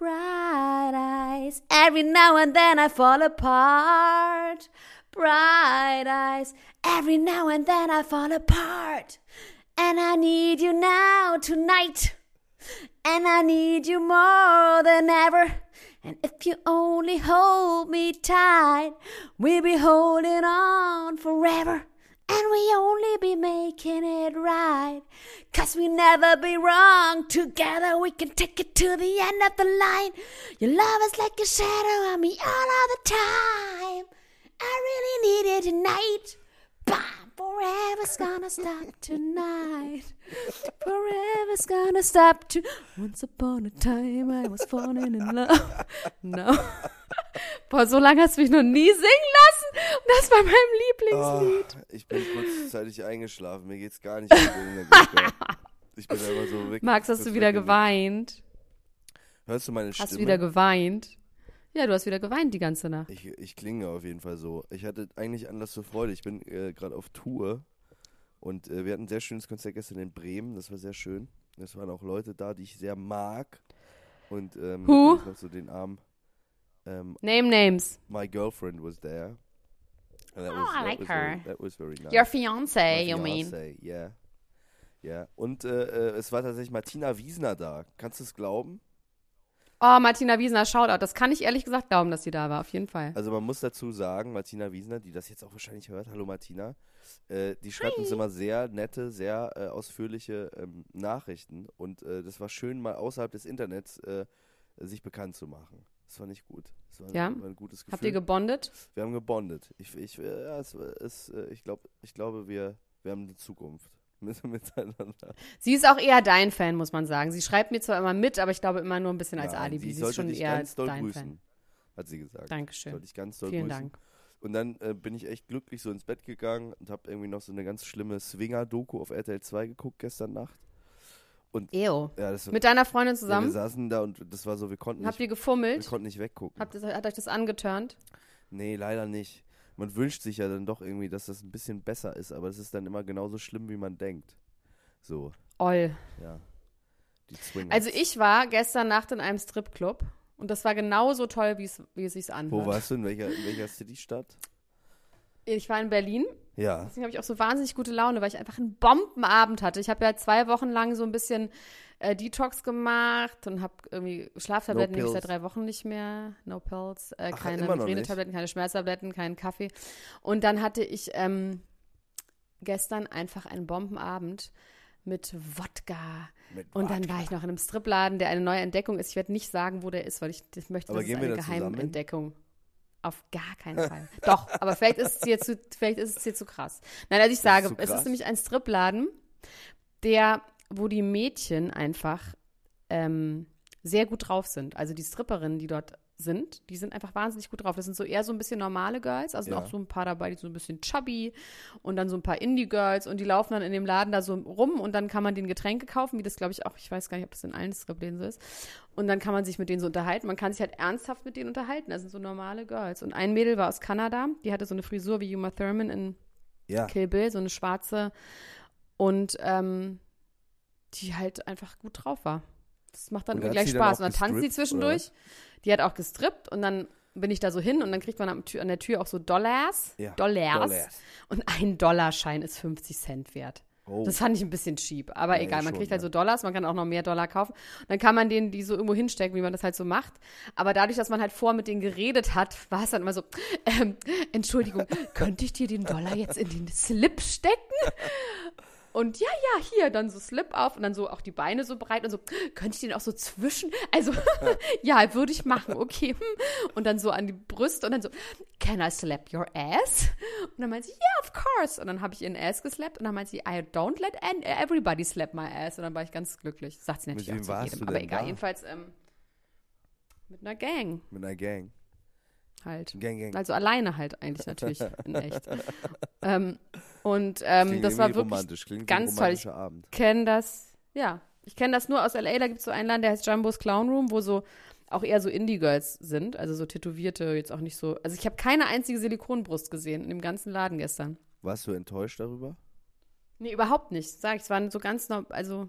bright eyes. Every now and then I fall apart. Bright eyes. Every now and then I fall apart. And I need you now tonight. And I need you more than ever. And if you only hold me tight, we'll be holding on forever. And we only be making it right. Cause we never be wrong. Together we can take it to the end of the line. Your love is like a shadow on me all of the time. I really need it tonight. Bam! Forever's gonna stop tonight. Forever's gonna stop to. Once upon a time I was falling in love. No. Boah, so lange hast du mich noch nie singen lassen. Und das war mein Lieblingslied. Oh, ich bin kurzzeitig eingeschlafen. Mir geht's gar nicht. Ich bin einfach so weg. Max, hast du wieder geweint? Hörst du meine Stimme? Hast du wieder geweint? Ja, du hast wieder geweint die ganze Nacht. Ich, ich klinge auf jeden Fall so. Ich hatte eigentlich Anlass zur Freude. Ich bin äh, gerade auf Tour und äh, wir hatten ein sehr schönes Konzert gestern in Bremen. Das war sehr schön. Es waren auch Leute da, die ich sehr mag. Und ähm, Who? noch so den Arm. Ähm, Name names. my girlfriend was there. And that Oh, was, I that like was her. Very, that was very nice. Your fiance, My you mean? Yeah. Ja. Und äh, äh, es war tatsächlich Martina Wiesner da. Kannst du es glauben? Oh, Martina Wiesner, Shoutout. Das kann ich ehrlich gesagt glauben, dass sie da war, auf jeden Fall. Also man muss dazu sagen, Martina Wiesner, die das jetzt auch wahrscheinlich hört, hallo Martina, äh, die schreibt uns immer sehr nette, sehr äh, ausführliche ähm, Nachrichten und äh, das war schön, mal außerhalb des Internets äh, sich bekannt zu machen. Das fand ich gut. Das war, Ja? war ein gutes Gefühl. Habt ihr gebondet? wir haben gebondet. Ich, ich, äh, ja, es, es, äh, ich, glaub, ich glaube, wir, wir haben eine Zukunft mit, miteinander. Sie ist auch eher dein Fan, muss man sagen. Sie schreibt mir zwar immer mit, aber ich glaube immer nur ein bisschen als Nein, Alibi. Sie Sie ist schon dich eher ganz doll dein grüßen, Fan. hat sie gesagt. Dankeschön. Sollte ich ganz doll Vielen grüßen. Dank. Und dann äh, bin ich echt glücklich so ins Bett gegangen und habe irgendwie noch so eine ganz schlimme Swinger-Doku auf RTL 2 geguckt gestern Nacht. Ew. Ja, das, Mit deiner Freundin ja, wir zusammen? saßen da und das war so, wir konnten Habt nicht, ihr wir gefummelt? konnten nicht weggucken. Habt ihr, hat euch das angeturnt? nee, leider nicht. Man wünscht sich ja dann doch irgendwie, dass das ein bisschen besser ist, aber es ist dann immer genauso schlimm, wie man denkt. So, Oll. ja. Die Swinger. Also ich war gestern Nacht in einem Stripclub und das war genauso toll, wie es, wie es sich anhört. Wo warst du? In welcher, in welcher City-Stadt? Ich war in Berlin, Ja. deswegen habe ich auch so wahnsinnig gute Laune, weil ich einfach einen Bombenabend hatte. Ich habe ja zwei Wochen lang so ein bisschen äh, Detox gemacht und habe irgendwie Schlaftabletten No nehme ich seit drei Wochen nicht mehr. No pills, äh, Ach, keine Migränetabletten, keine Schmerztabletten, keinen Kaffee. Und dann hatte ich ähm, gestern einfach einen Bombenabend mit Wodka. Mit Und dann Wodka. war ich noch in einem Stripladen, der eine neue Entdeckung ist. Ich werde nicht sagen, wo der ist, weil ich das möchte, Aber das ist gehen wir eine da zusammen? Geheimentdeckung. Auf gar keinen Fall. Doch, aber vielleicht ist es dir zu, vielleicht ist es dir zu krass. Nein, also ich sage, zu es ist nämlich ein Stripladen, der, wo die Mädchen einfach ähm, sehr gut drauf sind. Also die Stripperinnen, die dort sind, die sind einfach wahnsinnig gut drauf. Das sind so eher so ein bisschen normale Girls, also Ja. auch so ein paar dabei, die so ein bisschen chubby und dann so ein paar Indie-Girls und die laufen dann in dem Laden da so rum und dann kann man den Getränke kaufen, wie das glaube ich auch, ich weiß gar nicht, ob das in allen Stripläden so ist. Und dann kann man sich mit denen so unterhalten. Man kann sich halt ernsthaft mit denen unterhalten. Das sind so normale Girls. Und ein Mädel war aus Kanada, die hatte so eine Frisur wie Uma Thurman in Ja. Kill Bill, so eine schwarze und ähm, die halt einfach gut drauf war. Das macht dann irgendwie gleich dann Spaß. Und dann tanzt sie zwischendurch. Die hat auch gestrippt und dann bin ich da so hin und dann kriegt man an der Tür auch so Dollars. Ja, Dollars. Dollars. Und ein Dollarschein ist 50 Cent wert. Oh. Das fand ich ein bisschen cheap, aber Ja, egal, man schon, kriegt halt ja. so Dollars, man kann auch noch mehr Dollar kaufen. Und dann kann man denen die so irgendwo hinstecken, wie man das halt so macht. Aber dadurch, dass man halt vor mit denen geredet hat, war es dann immer so, ähm, Entschuldigung, könnte ich dir den Dollar jetzt in den Slip stecken? Und ja, ja, hier, dann so Slip auf und dann so auch die Beine so breit und so, könnte ich den auch so zwischen? Also, ja, würde ich machen, okay. hm. Und dann so an die Brüste und dann so, can I slap your ass? Und dann meint sie, yeah, of course. Und dann habe ich ihren Ass geslappt und dann meint sie, I don't let everybody slap my ass. Und dann war ich ganz glücklich. Sagt sie natürlich auch zu jedem, aber egal. da? Jedenfalls ähm, mit einer Gang Mit einer Gang. Halt. Gang, Gang. Also alleine halt eigentlich natürlich in echt. ähm, und ähm, das war wirklich ganz toll. Ich kenne das, ja, ich kenne das nur aus LA, da gibt es so einen Laden, der heißt Jumbo's Clown Room, wo so auch eher so Indie-Girls sind, also so tätowierte, jetzt auch nicht so. Also ich habe keine einzige Silikonbrust gesehen in dem ganzen Laden gestern. Warst du enttäuscht darüber? Nee, überhaupt nicht, sag ich. Es war so ganz, also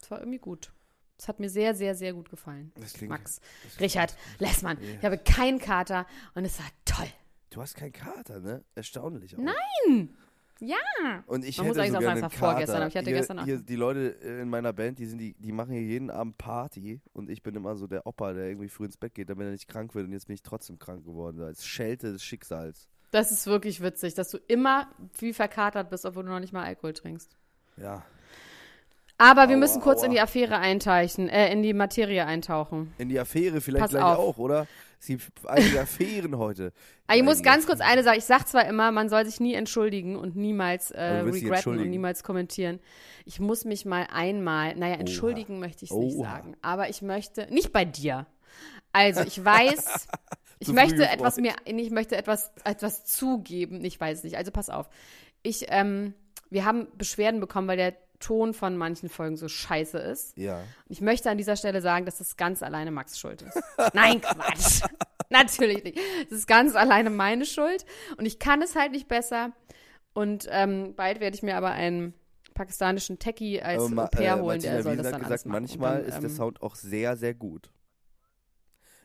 es war irgendwie gut. Es hat mir sehr, sehr, sehr gut gefallen. Das klingt, Max, das klingt- Richard, Lessmann, Ja. ich habe keinen Kater und es war toll. Du hast keinen Kater, ne? Erstaunlich. Auch. Nein! Ja! Und ich Man hätte muss eigentlich so auch es war vorgestern, Kater. aber ich hatte hier, gestern auch- hier die Leute äh, in meiner Band, die sind die, die machen hier jeden Abend Party und ich bin immer so der Opa, der irgendwie früh ins Bett geht, damit er nicht krank wird und jetzt bin ich trotzdem krank geworden, als Schelte des Schicksals. Das ist wirklich witzig, dass du immer wie verkatert bist, obwohl du noch nicht mal Alkohol trinkst. Ja. Aber wir Aua, müssen kurz in aua. die Affäre eintauchen, äh, in die Materie eintauchen. In die Affäre vielleicht Pass gleich auf. auch, oder? Es gibt einige Affären heute. Ich muss Einige ganz kurz eine sagen. Ich sag zwar immer, man soll sich nie entschuldigen und niemals äh, regretten und niemals kommentieren. Ich muss mich mal einmal, naja, entschuldigen möchte ich nicht Oha. sagen, aber ich möchte, nicht bei dir. Also ich weiß, ich möchte etwas mir, ich möchte etwas, etwas zugeben. Ich weiß nicht. Also pass auf. Ich, ähm, wir haben Beschwerden bekommen, weil der Ton von manchen Folgen so scheiße ist. Ja. Und ich möchte an dieser Stelle sagen, dass das ganz alleine Max Schuld ist. Nein, Quatsch. Natürlich nicht. Es ist ganz alleine meine Schuld. Und ich kann es halt nicht besser. Und ähm, bald werde ich mir aber einen pakistanischen Techie als Ma- Au pair äh, holen, der Martina soll Wiesen das dann gesagt, manchmal Und ist der ähm, Sound auch sehr, sehr gut.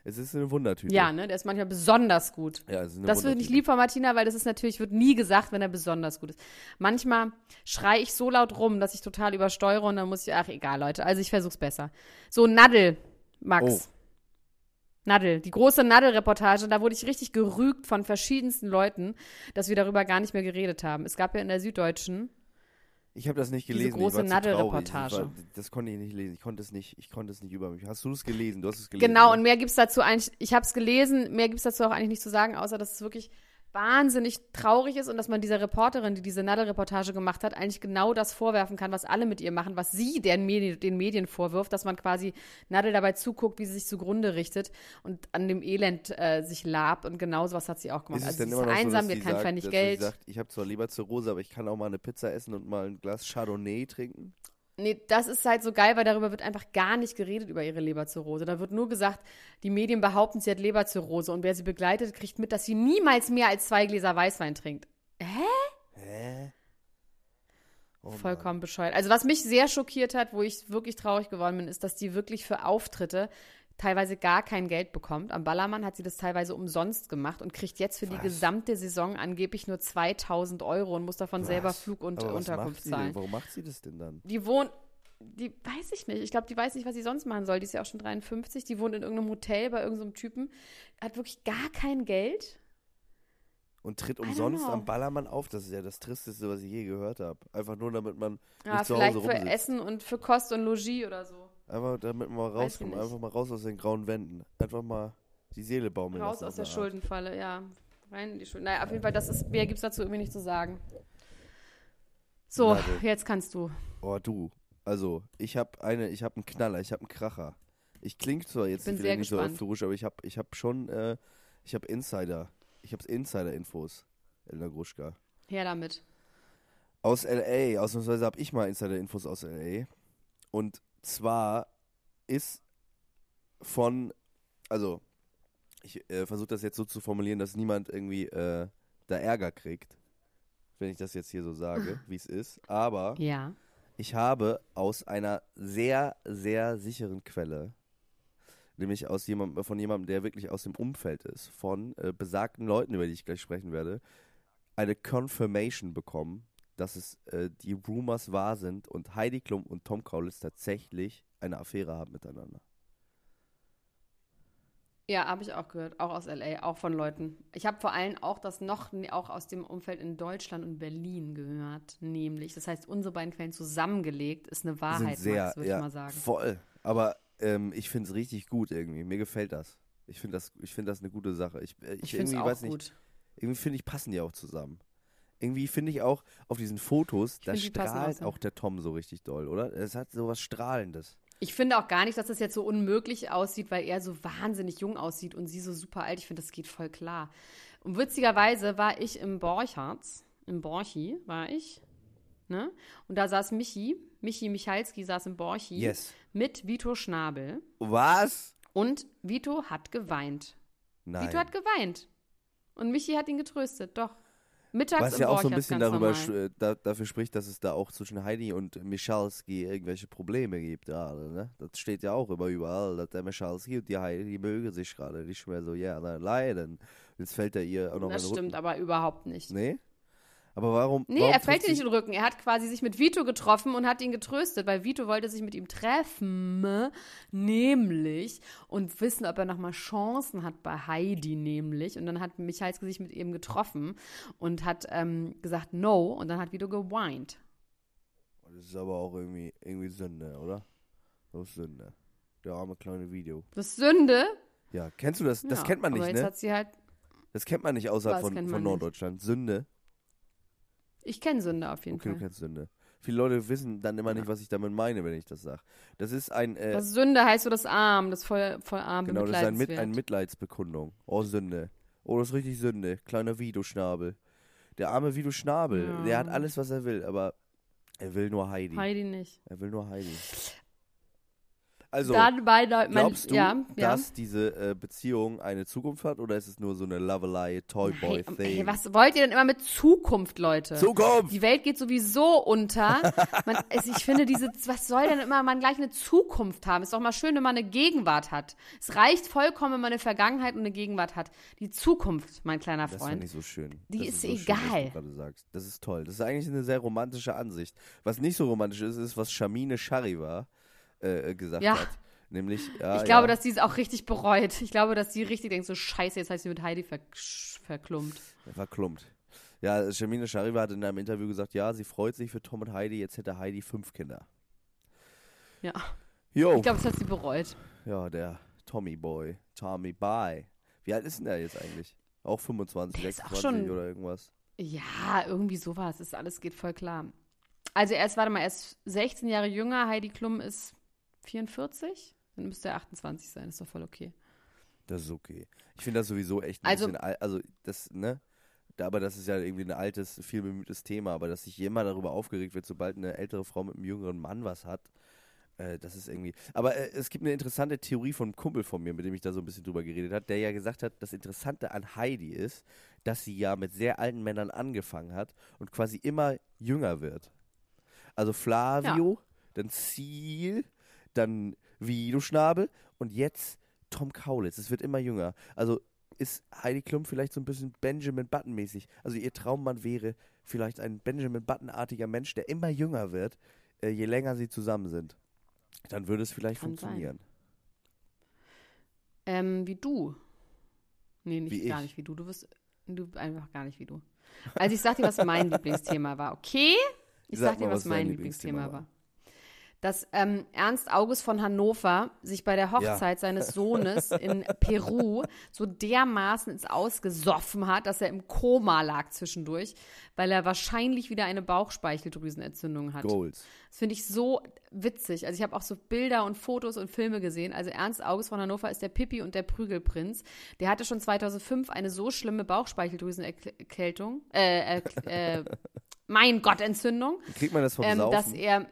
Es ist eine Wundertüte. Ja, ne, der ist manchmal besonders gut. Ja, es ist eine Das finde ich lieb von Martina, weil das ist natürlich, wird nie gesagt, wenn er besonders gut ist. Manchmal schreie ich so laut rum, dass ich total übersteuere und dann muss ich, ach egal, Leute, also ich versuch's besser. So, Nadel, Max. Oh. Nadel, die große Nadel-Reportage, da wurde ich richtig gerügt von verschiedensten Leuten, dass wir darüber gar nicht mehr geredet haben. Es gab ja in der Süddeutschen, Ich habe das nicht Diese gelesen. große zu traurig. Nadel-Reportage. Das konnte ich nicht lesen. Ich konnte es nicht. Ich konnte es nicht über mich. Hast du es gelesen? Du hast es gelesen. Genau, ne? und mehr gibt's dazu eigentlich, ich habe es gelesen, mehr gibt's dazu auch eigentlich nicht zu sagen, außer dass es wirklich wahnsinnig traurig ist und dass man dieser Reporterin, die diese Nadel-Reportage gemacht hat, eigentlich genau das vorwerfen kann, was alle mit ihr machen, was sie den Medien, den Medien vorwirft, dass man quasi Nadel dabei zuguckt, wie sie sich zugrunde richtet und an dem Elend äh, sich labt und genau sowas hat sie auch gemacht. Ist Also sie ist so, einsam, sie hat kein Pfennig Geld. Sagt, ich habe zwar Leberzirrhose, aber ich kann auch mal eine Pizza essen und mal ein Glas Chardonnay trinken? Nee, das ist halt so geil, weil darüber wird einfach gar nicht geredet über ihre Leberzirrhose. Da wird nur gesagt, die Medien behaupten, sie hat Leberzirrhose und wer sie begleitet, kriegt mit, dass sie niemals mehr als zwei Gläser Weißwein trinkt. Hä? Oh Mann. Vollkommen bescheuert. Also was mich sehr schockiert hat, wo ich wirklich traurig geworden bin, ist, dass die wirklich für Auftritte teilweise gar kein Geld bekommt. Am Ballermann hat sie das teilweise umsonst gemacht und kriegt jetzt für die Was? gesamte Saison angeblich nur 2000 Euro und muss davon selber Was? Flug und Aber Unterkunft zahlen. Warum macht sie das denn dann? Die wohnt, die weiß ich nicht. Ich glaube, die weiß nicht, was sie sonst machen soll. Die ist ja auch schon 53. Die wohnt in irgendeinem Hotel bei irgendeinem Typen. Hat wirklich gar kein Geld. Und tritt umsonst am Ballermann auf. Das ist ja das Tristeste, was ich je gehört habe. Einfach nur, damit man Ja, nicht zu vielleicht Hause für rumsitzt. Essen und für Kost und Logis oder so. Einfach damit man mal rauskommt. Einfach mal raus aus den grauen Wänden. Einfach mal die Seele baumeln Raus lassen aus der. Schuldenfalle, ja. Rein in die Schulden. Naja, auf jeden Fall, das ist, mehr gibt es dazu irgendwie nicht zu sagen. So, Nadel. jetzt kannst du. Oh, du. Also, ich habe eine, ich habe einen Knaller, ich habe einen Kracher. Ich klinge zwar jetzt nicht so gespannt. euphorisch, aber ich habe ich hab schon, äh, ich habe Insider. Ich habe Insider-Infos, Elena Gruschka. Her damit. Aus L.A., ausnahmsweise habe ich mal Insider-Infos aus L.A. Und zwar ist von, also, ich äh, versuche das jetzt so zu formulieren, dass niemand irgendwie äh, da Ärger kriegt, wenn ich das jetzt hier so sage, wie es ist. Aber Ja. ich habe aus einer sehr, sehr sicheren Quelle, nämlich aus jemandem, von jemandem, der wirklich aus dem Umfeld ist, von äh, besagten Leuten, über die ich gleich sprechen werde, eine Confirmation bekommen, dass es äh, die Rumors wahr sind und Heidi Klum und Tom Kaulitz tatsächlich eine Affäre haben miteinander. Ja, habe ich auch gehört. Auch aus L.A., auch von Leuten. Ich habe vor allem auch das noch auch aus dem Umfeld in Deutschland und Berlin gehört. Nämlich, das heißt, unsere beiden Quellen zusammengelegt ist eine Wahrheit, würde ja, ich mal sagen. voll. Aber ähm, ich finde es richtig gut irgendwie. Mir gefällt das. Ich finde das, ich finde das eine gute Sache. Ich, äh, ich, Ich finde es auch weiß nicht, gut. irgendwie finde ich, passen die auch zusammen. Irgendwie finde ich auch auf diesen Fotos, da strahlt auch der Tom so richtig doll, oder? Es hat so was Strahlendes. Ich finde auch gar nicht, dass das jetzt so unmöglich aussieht, weil er so wahnsinnig jung aussieht und sie so super alt. Ich finde, das geht voll klar. Und witzigerweise war ich im Borchards, im Borchi war ich, ne? Und da saß Michi, Michi Michalski saß im Borchi Yes. mit Vito Schnabel. Was? Und Vito hat geweint. Nein. Vito hat geweint. Und Michi hat ihn getröstet, doch. Mittags Was ja auch so ein bisschen darüber da, dafür spricht, dass es da auch zwischen Heidi und Michalski irgendwelche Probleme gibt gerade, ne? Das steht ja auch immer überall, dass der Michalski und die Heidi, die mögen sich gerade nicht mehr so, ja, na, leiden. Jetzt fällt er ihr auch noch Das stimmt Rücken. aber überhaupt nicht. Nee? Aber warum? Nee, warum er fällt ihr nicht in den Rücken. Er hat quasi sich mit Vito getroffen und hat ihn getröstet, weil Vito wollte sich mit ihm treffen, nämlich, und wissen, ob er nochmal Chancen hat bei Heidi, nämlich. Und dann hat Michalski sich mit ihm getroffen und hat ähm, gesagt No und dann hat Vito geweint. Das ist aber auch irgendwie, irgendwie Sünde, oder? Das ist Sünde. Der arme kleine Video. Das ist Sünde. Ja, kennst du das? Das Ja, kennt man aber nicht, jetzt ne? hat sie halt, Das kennt man nicht außerhalb von, von man nicht? Norddeutschland. Sünde. Ich kenne Sünde auf jeden Okay, du Fall. kennst Sünde. Viele Leute wissen dann immer nicht, Ja. was ich damit meine, wenn ich das sage. Das ist ein, äh, Das Sünde heißt so das Arm, das voll, voll arm, genau, das ist ein, Mit, ein Mitleidsbekundung. Oh, Sünde. Oh, das ist richtig Sünde. Kleiner Vido-Schnabel. Der arme Vido-Schnabel, Ja. der hat alles, was er will, aber er will nur Heidi. Heidi nicht. Er will nur Heidi. Also, Dann der, mein, glaubst du, ja, ja. dass diese äh, Beziehung eine Zukunft hat oder ist es nur so eine Lovelei, Toyboy-Thing? Hey, hey, was wollt ihr denn immer mit Zukunft, Leute? Zukunft! Die Welt geht sowieso unter. Man, es, ich finde, diese, was soll denn immer man gleich eine Zukunft haben? Ist doch mal schön, wenn man eine Gegenwart hat. Es reicht vollkommen, wenn man eine Vergangenheit und eine Gegenwart hat. Die Zukunft, mein kleiner Das Freund. fand ich so schön. Die das ist so schön, was egal. du gerade sagst. Das ist toll. Das ist eigentlich eine sehr romantische Ansicht. Was nicht so romantisch ist, ist, was Shamine Shariva äh, äh, gesagt Ja. hat. Nämlich, ja, ich glaube, ja, dass sie es auch richtig bereut. Ich glaube, dass sie richtig denkt, so scheiße, jetzt heißt sie mit Heidi ver verklumpt. verklumpt. Ja, Shamine Shariva hat in einem Interview gesagt, ja, sie freut sich für Tom und Heidi, jetzt hätte Heidi fünf Kinder. Ja. Jo, Ich glaube, das hat sie bereut. ja, der Tommy Boy, Tommy Bye. Wie alt ist denn der jetzt eigentlich? Auch 25, Der ist auch 26 schon- oder irgendwas? Ja, irgendwie sowas. Ist alles geht voll klar. Also er ist, warte mal, er ist 16 Jahre jünger. Heidi Klum ist 44. Dann müsste er 28 sein. Ist doch voll okay. Das ist okay. Ich finde das sowieso echt ein Also- bisschen, al- also das, ne? Aber das ist ja irgendwie ein altes, viel bemühtes Thema, aber dass sich jemand darüber aufgeregt wird, sobald eine ältere Frau mit einem jüngeren Mann was hat, äh, das ist irgendwie. Aber äh, es gibt eine interessante Theorie von einem Kumpel von mir, mit dem ich da so ein bisschen drüber geredet habe, der ja gesagt hat, das Interessante an Heidi ist, dass sie ja mit sehr alten Männern angefangen hat und quasi immer jünger wird. Also Flavio, dann Ziel, dann Vido Schnabel und jetzt Tom Kaulitz. Es wird immer jünger. Also ist Heidi Klum vielleicht so ein bisschen Benjamin Button-mäßig. Also ihr Traummann wäre vielleicht ein Benjamin Button-artiger Mensch, der immer jünger wird, äh, je länger sie zusammen sind. Dann würde es vielleicht Kann funktionieren. Ähm, wie du. Nee, nicht, Wie gar ich. nicht wie du. Du wirst du einfach gar nicht wie du. Also ich sag dir, was mein Lieblingsthema war, okay? Ich Sag sag, dir, was was mein Lieblingsthema Lieblingsthema war. war. Dass ähm, Ernst August von Hannover sich bei der Hochzeit seines Sohnes in Peru so dermaßen ins Ausgesoffen hat, dass er im Koma lag zwischendurch, weil er wahrscheinlich wieder eine Bauchspeicheldrüsenentzündung hat. Goals. Das finde ich so witzig. Also ich habe auch so Bilder und Fotos und Filme gesehen. Also Ernst August von Hannover ist der Pippi und der Prügelprinz. Der hatte schon 2005 eine so schlimme Bauchspeicheldrüsenerkältung, äh, äh, äh, mein Gott, Entzündung, Kriegt man das vom ähm, Saufen? dass er,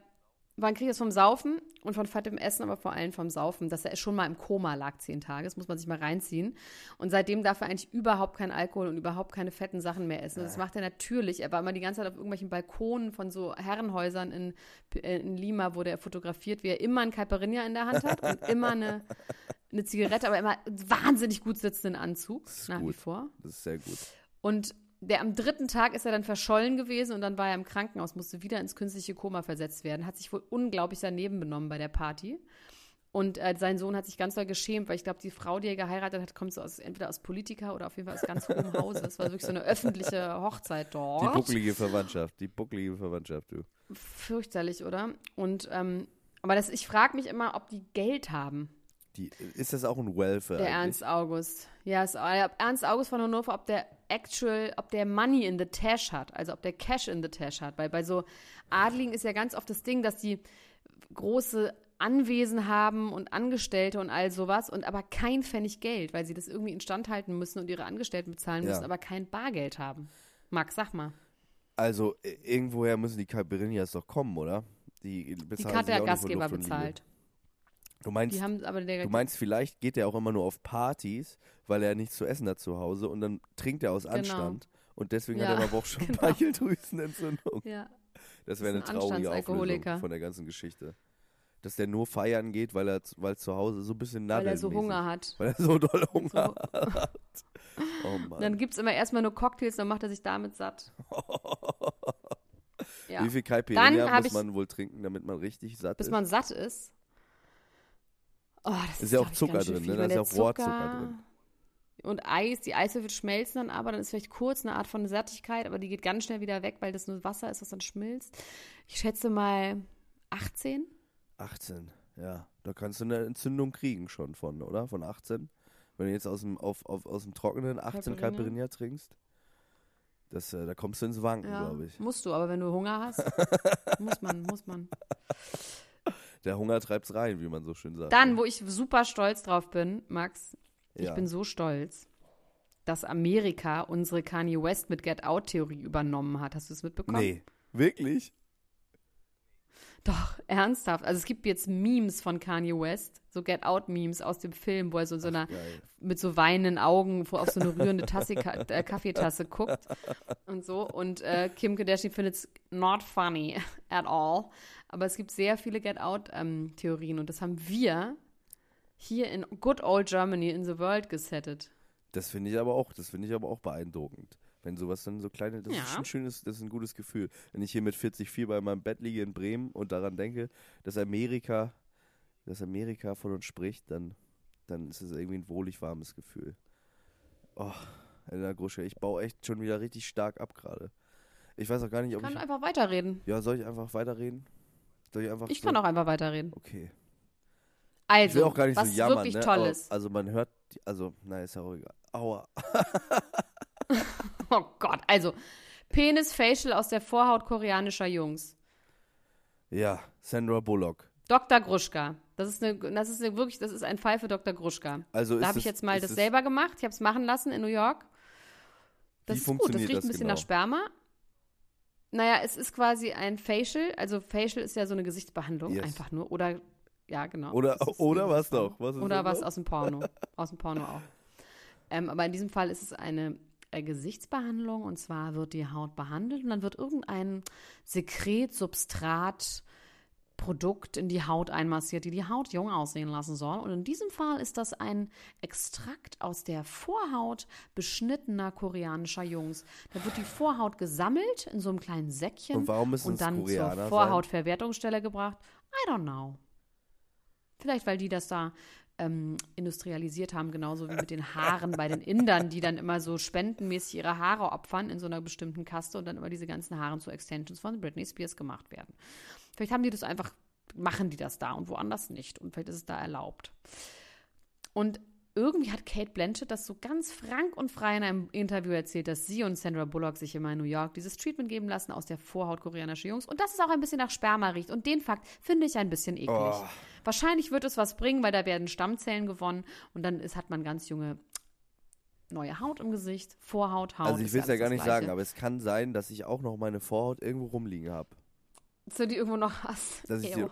man kriegt das vom Saufen und von fettem Essen, aber vor allem vom Saufen, dass er schon mal im Koma lag zehn Tage. Das muss man sich mal reinziehen. Und seitdem darf er eigentlich überhaupt keinen Alkohol und überhaupt keine fetten Sachen mehr essen. Und das macht er natürlich. Er war immer die ganze Zeit auf irgendwelchen Balkonen von so Herrenhäusern in, in Lima, wurde er fotografiert, wie er immer ein Caipirinha in der Hand hat und immer eine, eine Zigarette, aber immer wahnsinnig gut sitzenden Anzug, nach wie gut. vor. das ist sehr gut. Und der am dritten Tag ist er dann verschollen gewesen und dann war er im Krankenhaus, musste wieder ins künstliche Koma versetzt werden, hat sich wohl unglaublich daneben benommen bei der Party. Und äh, sein Sohn hat sich ganz doll geschämt, weil ich glaube, die Frau, die er geheiratet hat, kommt so aus, entweder aus Politiker oder auf jeden Fall aus ganz hohem Hause. Es war wirklich so eine öffentliche Hochzeit Die dort. bucklige Verwandtschaft, die bucklige Verwandtschaft, du. Fürchterlich, oder? Und ähm, aber das, ich frage mich immer, ob die Geld haben. Die, ist das auch ein Welfare? Der eigentlich? Ernst August. Ja, ist, äh, Ernst August von Hannover, ob der actual, ob der Money in the Tash hat, also ob der Cash in the Tash hat. Weil bei so Adligen ist ja ganz oft das Ding, dass die große Anwesen haben und Angestellte und all sowas und aber kein Pfennig Geld, weil sie das irgendwie instand halten müssen und ihre Angestellten bezahlen Ja. müssen, aber kein Bargeld haben. Max, sag mal. Also, irgendwoher müssen die Caipirinhas doch kommen, oder? Die, Die bezahlen hat der Gastgeber bezahlt. Du meinst, du meinst, vielleicht geht er auch immer nur auf Partys, weil er nichts zu essen hat zu Hause und dann trinkt er aus Genau. Anstand. Und deswegen Ja, hat er aber auch schon genau. Speicheldrüsenentzündung. ja, Das wäre eine ein traurige Auflösung von der ganzen Geschichte. Dass der nur feiern geht, weil er weil zu Hause so ein bisschen weil er so Hunger hat. Weil er so doll Hunger So. hat. Oh Mann. Dann gibt es immer erstmal nur Cocktails, dann macht er sich damit satt. Ja. Wie viel Caipirinha muss man wohl trinken, damit man richtig satt Bis ist? man satt ist. Oh, das Ist ja auch glaub ich, Zucker drin, ne? Da ist ja auch Rohrzucker drin. Und Eis, die Eiswürfel schmelzen dann aber, dann ist vielleicht kurz eine Art von Sättigkeit, aber die geht ganz schnell wieder weg, weil das nur Wasser ist, was dann schmilzt. Ich schätze mal 18. 18, ja. Da kannst du eine Entzündung kriegen schon von, oder? Von 18. Wenn du jetzt aus dem, auf, auf, aus dem Trockenen 18 Caipirinha. Caipirinha trinkst, das, äh, da kommst du ins Wanken, Ja, glaube ich. musst du, aber wenn du Hunger hast, muss man, muss man. Der Hunger treibt's rein, wie man so schön sagt. Dann, wo ich super stolz drauf bin, Max, ich Ja. bin so stolz, dass Amerika unsere Kanye West mit Get Out Theorie übernommen hat. Hast du es mitbekommen? Nee, wirklich? Doch, ernsthaft. Also es gibt jetzt Memes von Kanye West, so Get Out Memes aus dem Film, wo er so in so einer mit so weinenden Augen vor- auf so eine rührende Tasse, äh, Kaffeetasse guckt und so. Und äh, Kim Kardashian findet es not funny at all. Aber es gibt sehr viele Get Out-Theorien und das haben wir hier in Good Old Germany in the World gesettet. Das finde ich aber auch, das finde ich aber auch beeindruckend. Wenn sowas dann so kleine, das Ja. ist ein schönes, das ist ein gutes Gefühl. Wenn ich hier mit 40,4 bei meinem Bett liege in Bremen und daran denke, dass Amerika, dass Amerika von uns spricht, dann, dann ist es irgendwie ein wohlig warmes Gefühl. Oh, Elena Grusche, ich baue echt schon wieder richtig stark ab gerade. Ich weiß auch gar nicht, Ich ob kann ich. einfach weiterreden. Ja, soll ich einfach weiterreden? Soll ich einfach. Ich so- kann auch einfach weiterreden. Okay. Also, Ich will auch gar nicht was so jammern, wirklich ne? toll ist. Also man hört, also, nein, ist ja egal. Aua. Oh Gott, also Penis-Facial aus der Vorhaut koreanischer Jungs. Ja, Sandra Bullock. Dr. Gruschka. Das ist, eine, das ist eine, wirklich, das ist ein Fall für Dr. Gruschka. Also Da habe ich jetzt mal das selber gemacht. Ich habe es machen lassen in New York. Das Wie ist gut. Das riecht das ein bisschen genau? nach Sperma. Naja, es ist quasi ein Facial. Also Facial ist ja so eine Gesichtsbehandlung, Yes. einfach nur. Oder, ja, genau. Oder, oder was noch? Was Oder was noch? aus dem Porno. aus dem Porno auch. Ähm, aber in diesem Fall ist es eine äh, Gesichtsbehandlung und zwar wird die Haut behandelt und dann wird irgendein Sekret, Substrat, Produkt in die Haut einmassiert, die die Haut jung aussehen lassen soll. Und in diesem Fall ist das ein Extrakt aus der Vorhaut beschnittener koreanischer Jungs. Da wird die Vorhaut gesammelt in so einem kleinen Säckchen Und warum müssen und dann Koreaner zur? Vorhautverwertungsstelle gebracht. I don't know. Vielleicht, weil die das da ähm, industrialisiert haben, genauso wie mit den Haaren bei den Indern, die dann immer so spendenmäßig ihre Haare opfern in so einer bestimmten Kaste und dann immer diese ganzen Haaren zu Extensions von Britney Spears gemacht werden. Vielleicht haben die das einfach machen die das da und woanders nicht. Und vielleicht ist es da erlaubt. Und irgendwie hat Kate Blanchett das so ganz frank und frei in einem Interview erzählt, dass sie und Sandra Bullock sich immer in New York dieses Treatment geben lassen aus der Vorhaut koreanischer Jungs und dass es auch ein bisschen nach Sperma riecht. Und den Fakt finde ich ein bisschen eklig. Oh. Wahrscheinlich wird es was bringen, weil da werden Stammzellen gewonnen und dann ist, hat man ganz junge neue Haut im Gesicht, Vorhaut, Haut. Also ich will es ja gar nicht Gleiche. sagen, aber es kann sein, dass ich auch noch meine Vorhaut irgendwo rumliegen habe. Du die irgendwo noch hast. Dass ich die,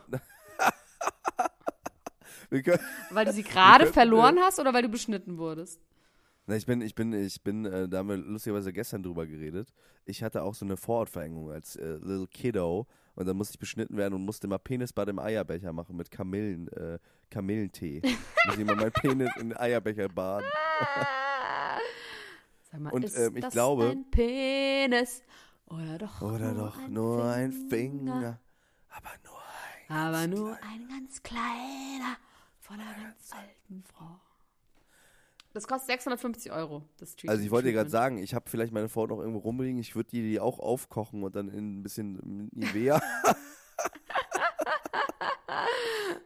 können, Weil du sie gerade verloren hast oder weil du beschnitten wurdest? Na, ich bin, ich bin, ich bin, äh, da haben wir lustigerweise gestern drüber geredet. Ich hatte auch so eine Vorhautverengung als äh, Little Kiddo und dann musste ich beschnitten werden und musste immer Penisbad im Eierbecher machen mit Kamillen, äh, Kamillentee. muss ich immer meinen Penis in den Eierbecher baden. Sag mal, Und, ist ähm, ich das glaube- ein Penis oder doch Oder nur doch ein nur ein Finger? Finger, aber nur ein. Aber nur ein ganz kleiner von einer ganz alten Frau. Das kostet 650 Euro, das Treatment. Also ich wollte dir gerade sagen, ich habe vielleicht meine Vorhaut noch irgendwo rumliegen. Ich würde die, die auch aufkochen und dann in ein bisschen Nivea.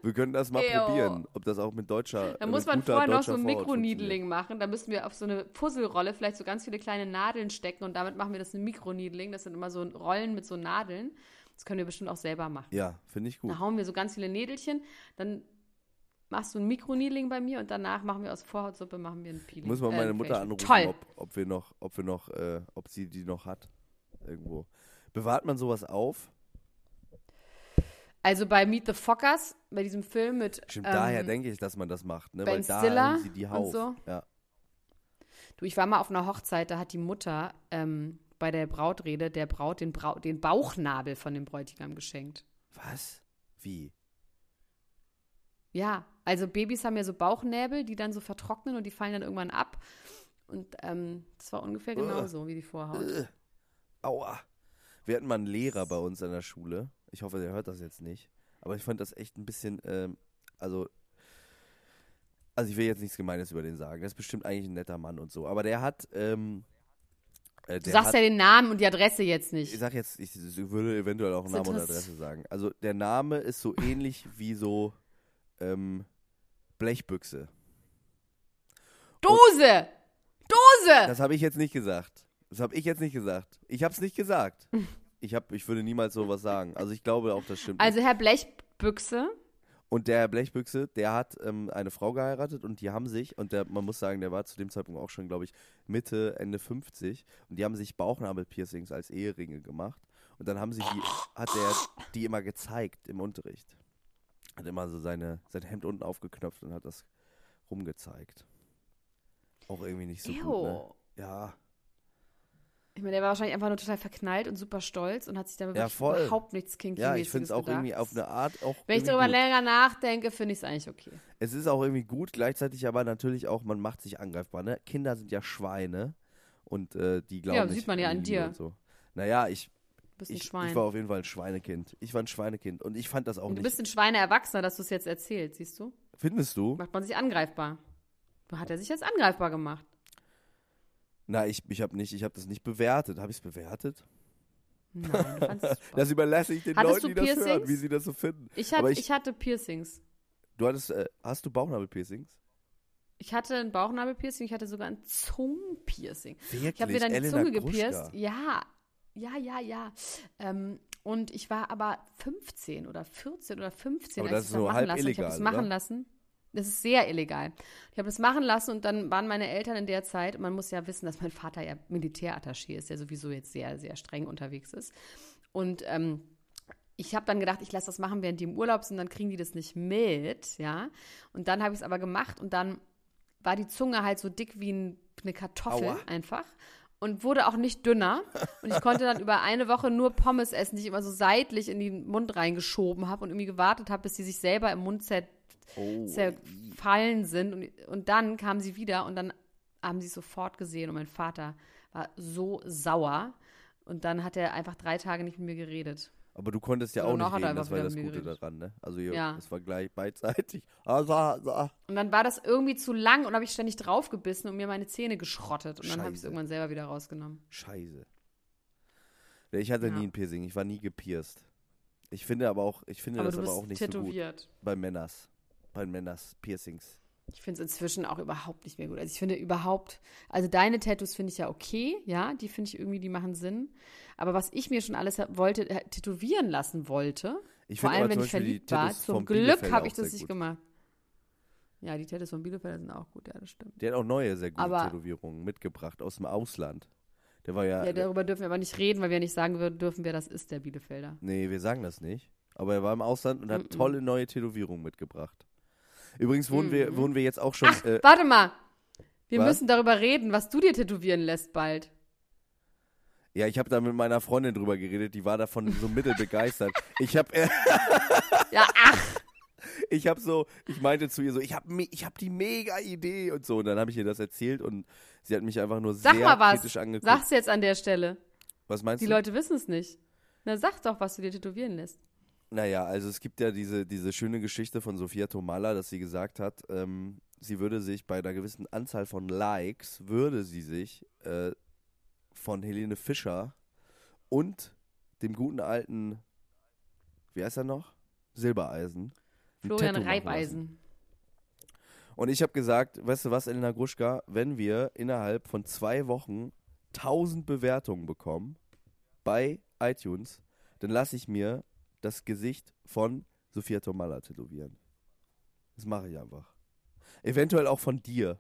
Wir können das mal Ew. probieren, ob das auch mit deutscher. Da äh, muss man vorher noch so ein Vorhaut Mikroneedling machen. Da müssen wir auf so eine Puzzlerolle vielleicht so ganz viele kleine Nadeln stecken und damit machen wir das ein Mikroneedling. Das sind immer so Rollen mit so Nadeln. Das können wir bestimmt auch selber machen. Ja, finde ich gut. Da hauen wir so ganz viele Nädelchen, dann machst du ein Mikroneedling bei mir und danach machen wir aus Vorhautsuppe machen wir ein Peeling. Muss mal äh, meine ein Mutter anrufen, Toll. ob, ob wir noch, ob wir noch, äh, ob sie die noch hat. Irgendwo. Bewahrt man sowas auf? Also bei Meet the Fockers, bei diesem Film mit Stimmt, ähm, daher denke ich, dass man das macht, ne? Ben Weil da Stiller haben sie die Hauf. so. Ja. Du, ich war mal auf einer Hochzeit, da hat die Mutter ähm, bei der Brautrede der Braut den, Brau den Bauchnabel von dem Bräutigam geschenkt. Was? Wie? Ja, also Babys haben ja so Bauchnäbel, die dann so vertrocknen und die fallen dann irgendwann ab. Und ähm, das war ungefähr genauso wie die Vorhaut. Äh, aua. Wir hatten mal einen Lehrer bei uns an der Schule. Ich hoffe, der hört das jetzt nicht. Aber ich fand das echt ein bisschen, ähm, also, also ich will jetzt nichts Gemeines über den sagen. Der ist bestimmt eigentlich ein netter Mann und so. Aber der hat, ähm, äh, Du der sagst hat, ja den Namen und die Adresse jetzt ich nicht. sag jetzt, ich würde eventuell auch Namen und Adresse sagen. Also der Name ist so ähnlich wie so ähm, Blechbüchse. Dose! Dose! Das habe ich jetzt nicht gesagt. Das habe ich jetzt nicht gesagt. Ich habe es nicht gesagt. Ich, hab, ich würde niemals sowas sagen. Also ich glaube auch, das stimmt. Also Herr Blechbüchse, Und der Blechbüchse, der hat ähm, eine Frau geheiratet und die haben sich, und der, man muss sagen, der war zu dem Zeitpunkt auch schon, glaube ich, Mitte, Ende 50 und die haben sich Bauchnabelpiercings als Eheringe gemacht. Und dann haben sie die, hat er die immer gezeigt im Unterricht. Hat immer so seine, sein Hemd unten aufgeknöpft und hat das rumgezeigt. Auch irgendwie nicht so gut, ne? Ew. Ja, Ich meine, der war wahrscheinlich einfach nur total verknallt und super stolz und hat sich da Ja, überhaupt nichts kinky ja, ich finde es auch irgendwie auf eine Art auch Wenn ich darüber gut. länger nachdenke, finde ich es eigentlich okay. Es ist auch irgendwie gut, gleichzeitig aber natürlich auch, man macht sich angreifbar. Ne? Kinder sind ja Schweine und äh, die glauben Ja, nicht sieht man ja an dir. Und so. Naja, ich, Du bist ein ich, Schwein. ich war auf jeden Fall ein Schweinekind. Ich war ein Schweinekind und ich fand das auch und du nicht. bist ein Schweineerwachsener, dass du es jetzt erzählst, siehst du? Findest du? Macht man sich angreifbar. Hat er sich jetzt angreifbar gemacht? Na, ich, ich habe nicht, ich habe das nicht bewertet. Habe ich es bewertet? Nein, du fandest es Das überlasse ich den Hattest Leuten, die das hören, wie sie das so finden. ich, hatte, ich, ich- hatte Piercings. Du hattest, äh, hast du Bauchnabelpiercings? Ich hatte ein Bauchnabelpiercing, ich hatte sogar ein Zungenpiercing. Wirklich? Ich habe mir dann die Elena Zunge Gruschka. gepierst. Ja, ja, ja, ja. Ähm, und ich war aber 15 oder 14 oder 15, Aber als das ich das machen lassen. ich habe illegal, das machen lassen. Das ist sehr illegal. Ich habe das machen lassen und dann waren meine Eltern in der Zeit, man muss ja wissen, dass mein Vater ja Militärattaché ist, der sowieso jetzt sehr, sehr streng unterwegs ist. Und ähm, ich habe dann gedacht, ich lasse das machen, während die im Urlaub sind, dann kriegen die das nicht mit, ja. Und dann habe ich es aber gemacht und dann war die Zunge halt so dick wie ein, eine Kartoffel Aua. einfach und wurde auch nicht dünner. Und ich konnte dann über eine Woche nur Pommes essen, die ich immer so seitlich in den Mund reingeschoben habe und irgendwie gewartet habe, bis sie sich selber im Mund zer Oh, zerfallen sind. Und, und dann kamen sie wieder und dann haben sie es sofort gesehen und mein Vater war so sauer. Und dann hat er einfach drei Tage nicht mit mir geredet. aber du konntest ja Und auch danach nicht reden, das war das Gute geredet. daran, ne? Also ihr, Ja. es war gleich beidseitig. Ah, so, so. Und dann war das irgendwie zu lang und habe ich ständig draufgebissen und mir meine Zähne geschrottet. Und dann habe ich es irgendwann selber wieder rausgenommen. Scheiße. Ich hatte Ja. nie ein Piercing, ich war nie gepierst. Ich finde aber auch, ich finde aber das aber auch nicht so gut tätowiert. bei Männers. Bei Männers Piercings. Ich finde es inzwischen auch überhaupt nicht mehr gut. Also ich finde überhaupt, also deine Tattoos finde ich ja okay, ja, die finde ich irgendwie, die machen Sinn. Aber was ich mir schon alles wollte, äh, tätowieren lassen wollte, Ich vor allem wenn ich verliebt war, zum Glück habe ich das nicht gut. gemacht. Ja, die Tattoos von Bielefeld sind auch gut, ja, das stimmt. Der hat auch neue sehr gute Aber- Tätowierungen mitgebracht aus dem Ausland. Der war ja, Ja, darüber dürfen wir aber nicht reden, weil wir nicht sagen würden, dürfen, wer das ist, der Bielefelder. nee, wir sagen das nicht. Aber er war im Ausland und hat Mhm. tolle neue Tätowierungen mitgebracht. Übrigens wohnen, wir, Mhm. wohnen wir jetzt auch schon, Ach, äh, warte mal. Wir was? müssen darüber reden, was du dir tätowieren lässt bald. ja, ich habe da mit meiner Freundin drüber geredet, die war davon so mittelbegeistert. Ich habe äh, Ja, ach, ich habe so, ich meinte zu ihr so, ich habe ich hab die mega Idee und so. Und dann habe ich ihr das erzählt und sie hat mich einfach nur sag sehr mal was. kritisch angeguckt. Sag's jetzt an der Stelle. Was meinst Die du? Leute wissen es nicht. Na, sag doch, was du dir tätowieren lässt. Naja, also es gibt ja diese, diese schöne Geschichte von Sophia Tomala, dass sie gesagt hat, ähm, sie würde sich bei einer gewissen Anzahl von Likes, würde sie sich äh, von Helene Fischer und dem guten alten, wie heißt er noch? Silbereisen. Florian Reibeisen. Und ich habe gesagt, weißt du was, Elena Gruschka, wenn wir innerhalb von zwei Wochen 1000 Bewertungen bekommen bei iTunes, dann lasse ich mir das Gesicht von Sophia Tomala tätowieren. Das mache ich einfach. Eventuell auch von dir.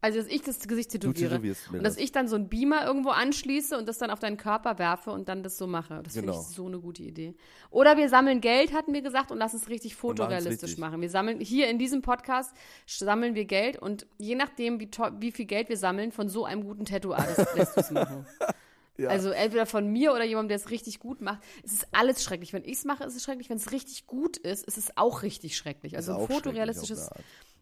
Also, dass ich das Gesicht tätowiere. Und dass das. ich dann so einen Beamer irgendwo anschließe und das dann auf deinen Körper werfe und dann das so mache. Das finde Genau. ich so eine gute Idee. Oder wir sammeln Geld, hatten wir gesagt, und lass es richtig fotorealistisch richtig. machen. Wir sammeln hier in diesem Podcast sammeln wir Geld und je nachdem, wie, wie viel Geld wir sammeln, von so einem guten Tattoo-Artist lässt du es machen. Ja. Also entweder von mir oder jemandem, der es richtig gut macht. Es ist alles schrecklich. Wenn ich es mache, ist es schrecklich. Wenn es richtig gut ist, ist es auch richtig schrecklich. Also ein fotorealistisches.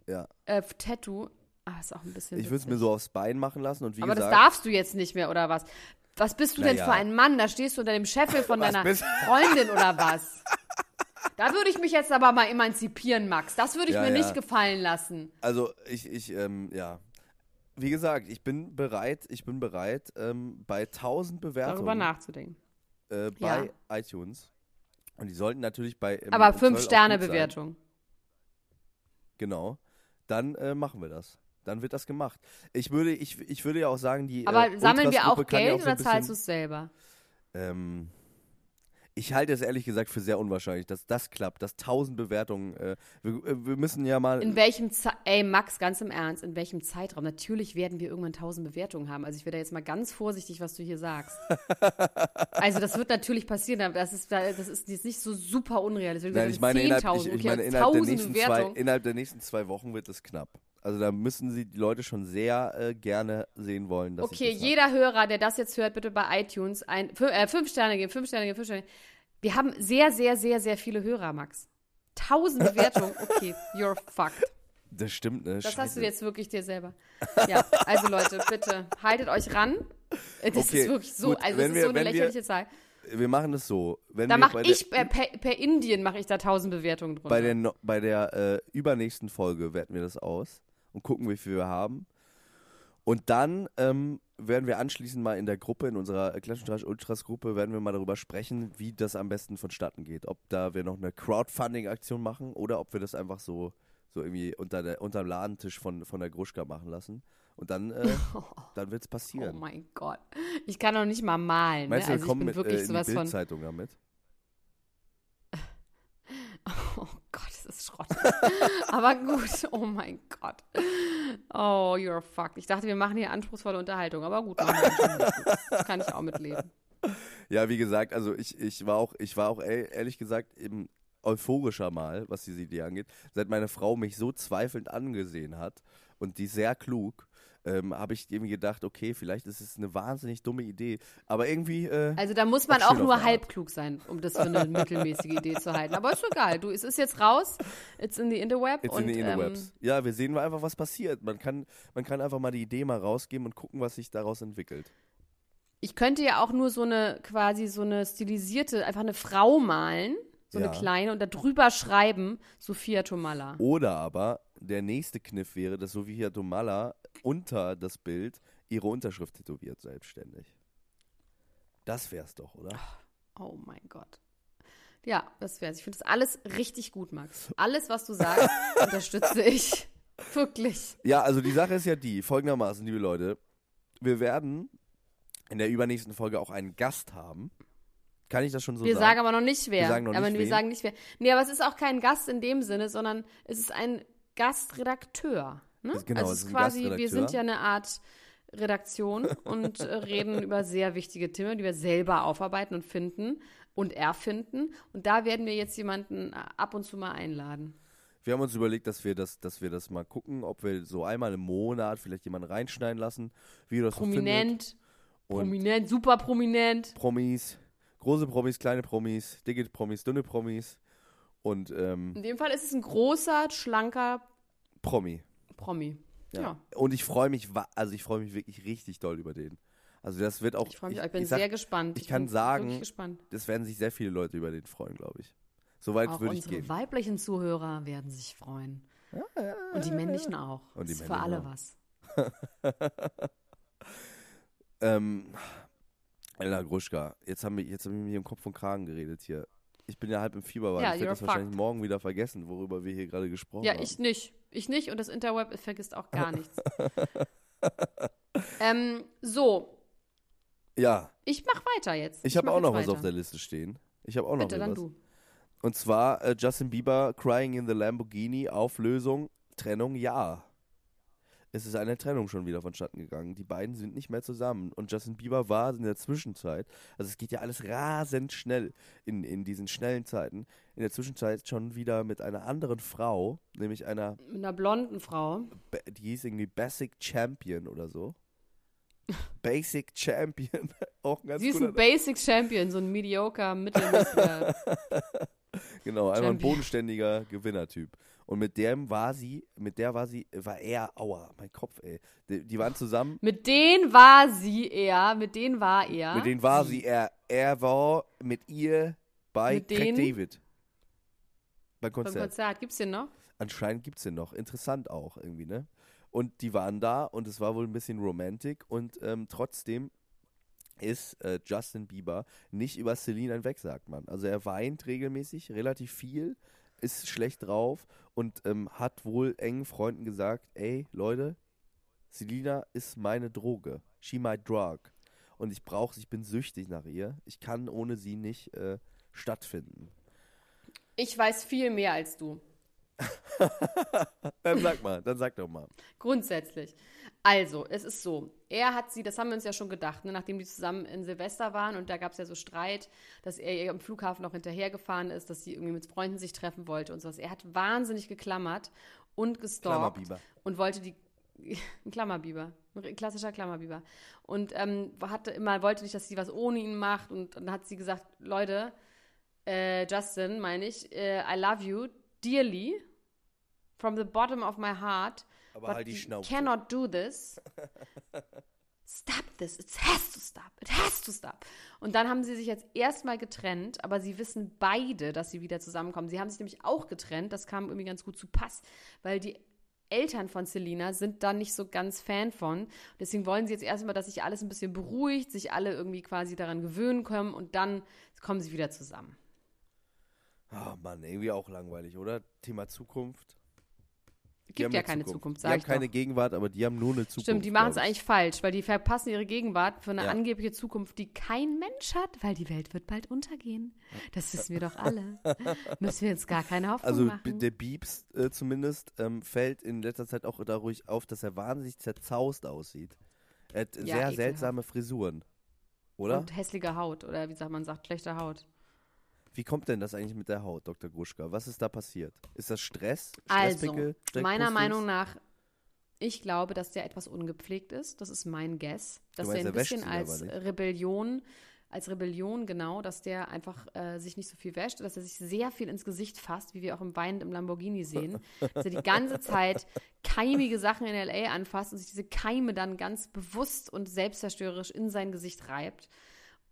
Ja. äh, Tattoo ah, ist auch ein bisschen Ich würde es mir so aufs Bein machen lassen und wie Aber gesagt. das darfst du jetzt nicht mehr, oder was? Was bist du denn Naja. für ein Mann? Da stehst du unter dem Scheffel von deiner Freundin oder was? Da würde ich mich jetzt aber mal emanzipieren, Max. Das würde ich Ja, mir ja. nicht gefallen lassen. Also ich, ich, ähm, ja. Wie gesagt, ich bin bereit, ich bin bereit, ähm, bei 1000 Bewertungen Darüber nachzudenken. äh, bei iTunes. Und die sollten natürlich bei. im- Aber es soll fünf auch Sterne gut sein. Bewertung. Genau. Dann äh, machen wir das. Dann wird das gemacht. Ich würde, ich, ich würde ja auch sagen, die. Aber äh, sammeln wir auch kann ja Geld so oder zahlst du es selber? Ähm, ich halte es ehrlich gesagt für sehr unwahrscheinlich, dass das klappt, dass 1000 Bewertungen. Äh, wir, äh, wir müssen ja mal. In welchem Ze Ey, Max, ganz im Ernst, in welchem Zeitraum? Natürlich werden wir irgendwann 1000 Bewertungen haben. Also ich werde jetzt mal ganz vorsichtig, was du hier sagst. also das wird natürlich passieren, aber das ist, das ist jetzt nicht so super unrealistisch. Nein, ich meine, innerhalb, 10.000, ich, ich okay, meine jetzt innerhalb, der 1000 nächsten zwei, Bewertungen. innerhalb der nächsten zwei Wochen wird es knapp. Also da müssen sie die Leute schon sehr äh, gerne sehen wollen, dass Okay, das jeder Hörer, der das jetzt hört, bitte bei iTunes ein, äh, fünf Sterne geben, fünf Sterne geben, fünf Sterne geben. Wir haben sehr, sehr, sehr, sehr viele Hörer, Max. Tausend Bewertungen. Okay, you're fucked. Das stimmt, ne? Das hast du Scheiße. jetzt wirklich dir selber. Ja, also Leute, bitte haltet euch ran. Das Okay, ist wirklich so, gut, also das ist wir- so eine wenn wir- lächerliche Zahl. Wir machen es so. Wenn Da mache ich, der, per, per Indien mache ich da tausend Bewertungen drunter. bei der, bei der äh, übernächsten Folge werten wir das aus und gucken, wie viel wir haben. Und dann ähm, werden wir anschließend mal in der Gruppe, in unserer Klatsch und Tratsch Ultras Gruppe, werden wir mal darüber sprechen, wie das am besten vonstatten geht. Ob da wir noch eine Crowdfunding-Aktion machen oder ob wir das einfach so, so irgendwie unter der, unterm Ladentisch von, von der Gruschka machen lassen. Und dann, äh, dann wird es oh passieren. mein Gott. Ich kann doch nicht mal malen. Ne? Meinst du, wir Also ich kommen mit, wirklich äh, in die sowas von. Bildzeitung damit? Oh Gott, ist Schrott. Aber gut, oh mein Gott. Oh, you're fucked. Ich dachte, wir machen hier anspruchsvolle Unterhaltung, aber gut. Das kann ich auch mitleben. Ja, wie gesagt, also ich, ich war auch, ich war auch ehr- ehrlich gesagt eben euphorischer mal, was diese Idee angeht. Seit meine Frau mich so zweifelnd angesehen hat und die sehr klug, ähm, habe ich irgendwie gedacht, okay, vielleicht ist es eine wahnsinnig dumme Idee. Aber irgendwie, äh, Also da muss man Auch nur halb klug sein, um das für eine mittelmäßige Idee zu halten. Aber ist egal. Du, es ist jetzt raus. It's in the interweb. jetzt und, in die ähm, Interwebs. ja, wir sehen mal einfach, was passiert. Man kann, man kann einfach mal die Idee mal rausgeben und gucken, was sich daraus entwickelt. Ich könnte ja auch nur so eine, quasi so eine stilisierte, einfach eine Frau malen, so Ja. eine kleine, und da drüber schreiben, Sophia Tomalla. Oder aber der nächste Kniff wäre, dass Sofia Domala unter das Bild ihre Unterschrift tätowiert, selbstständig. Das wär's doch, oder? Oh mein Gott. Ja, das wär's. Ich finde das alles richtig gut, Max. Alles, was du sagst, unterstütze ich. Wirklich. Ja, also die Sache ist ja die, folgendermaßen, liebe Leute. Wir werden in der übernächsten Folge auch einen Gast haben. Kann ich das schon so wir sagen? sagen aber noch nicht wer. Wir sagen noch aber nicht wir wen. sagen nicht wer. Nee, aber es ist auch kein Gast in dem Sinne, sondern es ist ein Gastredakteur. Ne? Das- genau, also es ist quasi, wir sind ja eine Art Redaktion und äh, reden über sehr wichtige Themen, die wir selber aufarbeiten und finden und erfinden. Und da werden wir jetzt jemanden äh, ab und zu mal einladen. Wir haben uns überlegt, dass wir das, dass wir das mal gucken, ob wir so einmal im Monat vielleicht jemanden reinschneiden lassen, wie das so findet. Prominent, Und prominent, super prominent. Promis, große Promis, kleine Promis, dicke Promis, dünne Promis und ähm, In dem Fall ist es ein großer, schlanker Promi. Promi. Ja. Ja. Und ich freue mich, also ich freue mich wirklich richtig doll über den. Also das wird auch. Ich freue mich, ich, bin ich sag, sehr gespannt. ich kann bin sagen. Das werden sich sehr viele Leute über den freuen, glaube ich. Soweit würde ich unsere gehen. weiblichen Zuhörer werden sich freuen. Und die männlichen auch. Und die ist für alle auch. was. Ähm, Elena Gruschka, jetzt haben wir, jetzt haben wir mir im Kopf und Kragen geredet hier. Ich bin ja halb im Fieberwahn. Ja, ich werde das wahrscheinlich fucked. morgen wieder vergessen, worüber wir hier gerade gesprochen Ja, haben. ich nicht. Ich nicht und das Interweb vergisst auch gar nichts. ähm, so, ja, ich mach weiter jetzt. ich habe mach auch noch jetzt was auf weiter. der Liste stehen. Ich habe auch noch Bitte, dann was. du. Und zwar äh, Justin Bieber, Crying in the Lamborghini, Auflösung, Trennung, ja. Es ist eine Trennung schon wieder vonstatten gegangen. Die beiden sind nicht mehr zusammen. Und Justin Bieber war in der Zwischenzeit, also es geht ja alles rasend schnell in, in diesen schnellen Zeiten, in der Zwischenzeit schon wieder mit einer anderen Frau, nämlich einer, Mit einer blonden Frau. Die hieß irgendwie Basic Champion oder so. Basic Champion. Auch ein ganz Sie ist ein Basic Champion, so ein mediocre, mittelmäßiger. Genau, einfach ein bodenständiger Gewinnertyp. Und mit dem war sie, mit der war sie, war er, aua, mein Kopf, ey. Die, die waren zusammen, mit denen war sie er, mit denen war er. mit denen war sie, er, er war mit ihr bei Mit Craig denen? David. Beim Beim Konzert. Konzert. Gibt's den noch? Anscheinend gibt's den noch. Interessant auch irgendwie, ne? Und die waren da und es war wohl ein bisschen romantic und ähm, trotzdem ist äh, Justin Bieber nicht über Celine hinweg, sagt man. Also er weint regelmäßig, relativ viel, ist schlecht drauf und ähm, hat wohl engen Freunden gesagt, ey Leute, Selina ist meine Droge. She my drug. Und ich brauche sie, ich bin süchtig nach ihr. Ich kann ohne sie nicht äh, stattfinden. Ich weiß viel mehr als du. Dann sag mal, dann sag doch mal. Grundsätzlich. Also, es ist so. Er hat sie, das haben wir uns ja schon gedacht, ne, nachdem die zusammen in Silvester waren und da gab es ja so Streit, dass er ihr am Flughafen noch hinterhergefahren ist, dass sie irgendwie mit Freunden sich treffen wollte und sowas. Er hat wahnsinnig geklammert und gestalkt und wollte die ein Klammerbiber, ein klassischer Klammerbiber. Und ähm, hatte immer, wollte nicht, dass sie was ohne ihn macht. Und dann hat sie gesagt, Leute, äh, Justin, meine ich, äh, I love you dearly from the bottom of my heart. Aber but halt die Schnauze. cannot do this. Stop this. It has to stop. It has to stop. Und dann haben sie sich jetzt erstmal getrennt, aber sie wissen beide, dass sie wieder zusammenkommen. Sie haben sich nämlich auch getrennt. Das kam irgendwie ganz gut zu Pass, weil die Eltern von Selina sind da nicht so ganz Fan von. Deswegen wollen sie jetzt erstmal, dass sich alles ein bisschen beruhigt, sich alle irgendwie quasi daran gewöhnen können und dann kommen sie wieder zusammen. Ah, Mann, irgendwie auch langweilig, oder? Thema Zukunft. Die Gibt haben ja eine keine Zukunft, Die sag haben ich keine doch. Gegenwart, aber die haben nur eine Zukunft. Stimmt, die machen es eigentlich falsch, weil die verpassen ihre Gegenwart für eine Ja. angebliche Zukunft, die kein Mensch hat, weil die Welt wird bald untergehen. Das wissen wir doch alle. Müssen wir jetzt gar keine Hoffnung Also machen. b- der Biebs äh, zumindest ähm, fällt in letzter Zeit auch dadurch auf, dass er wahnsinnig zerzaust aussieht. Er hat sehr ekelhaft. seltsame Frisuren. Oder? Und hässliche Haut oder wie sagt man sagt, schlechte Haut. Wie kommt denn das eigentlich mit der Haut, Dr. Gruschka? Was ist da passiert? Ist das Stress? Also, meiner? Meinung nach, ich glaube, dass der etwas ungepflegt ist. Das ist mein Guess. Dass meinst, der ein bisschen als? Rebellion, als Rebellion genau, dass der einfach äh, sich nicht so viel wäscht, dass er sich sehr viel ins Gesicht fasst, wie wir auch im Weinend im Lamborghini sehen. dass er die ganze Zeit keimige Sachen in L.A. anfasst und sich diese Keime dann ganz bewusst und selbstzerstörerisch in sein Gesicht reibt,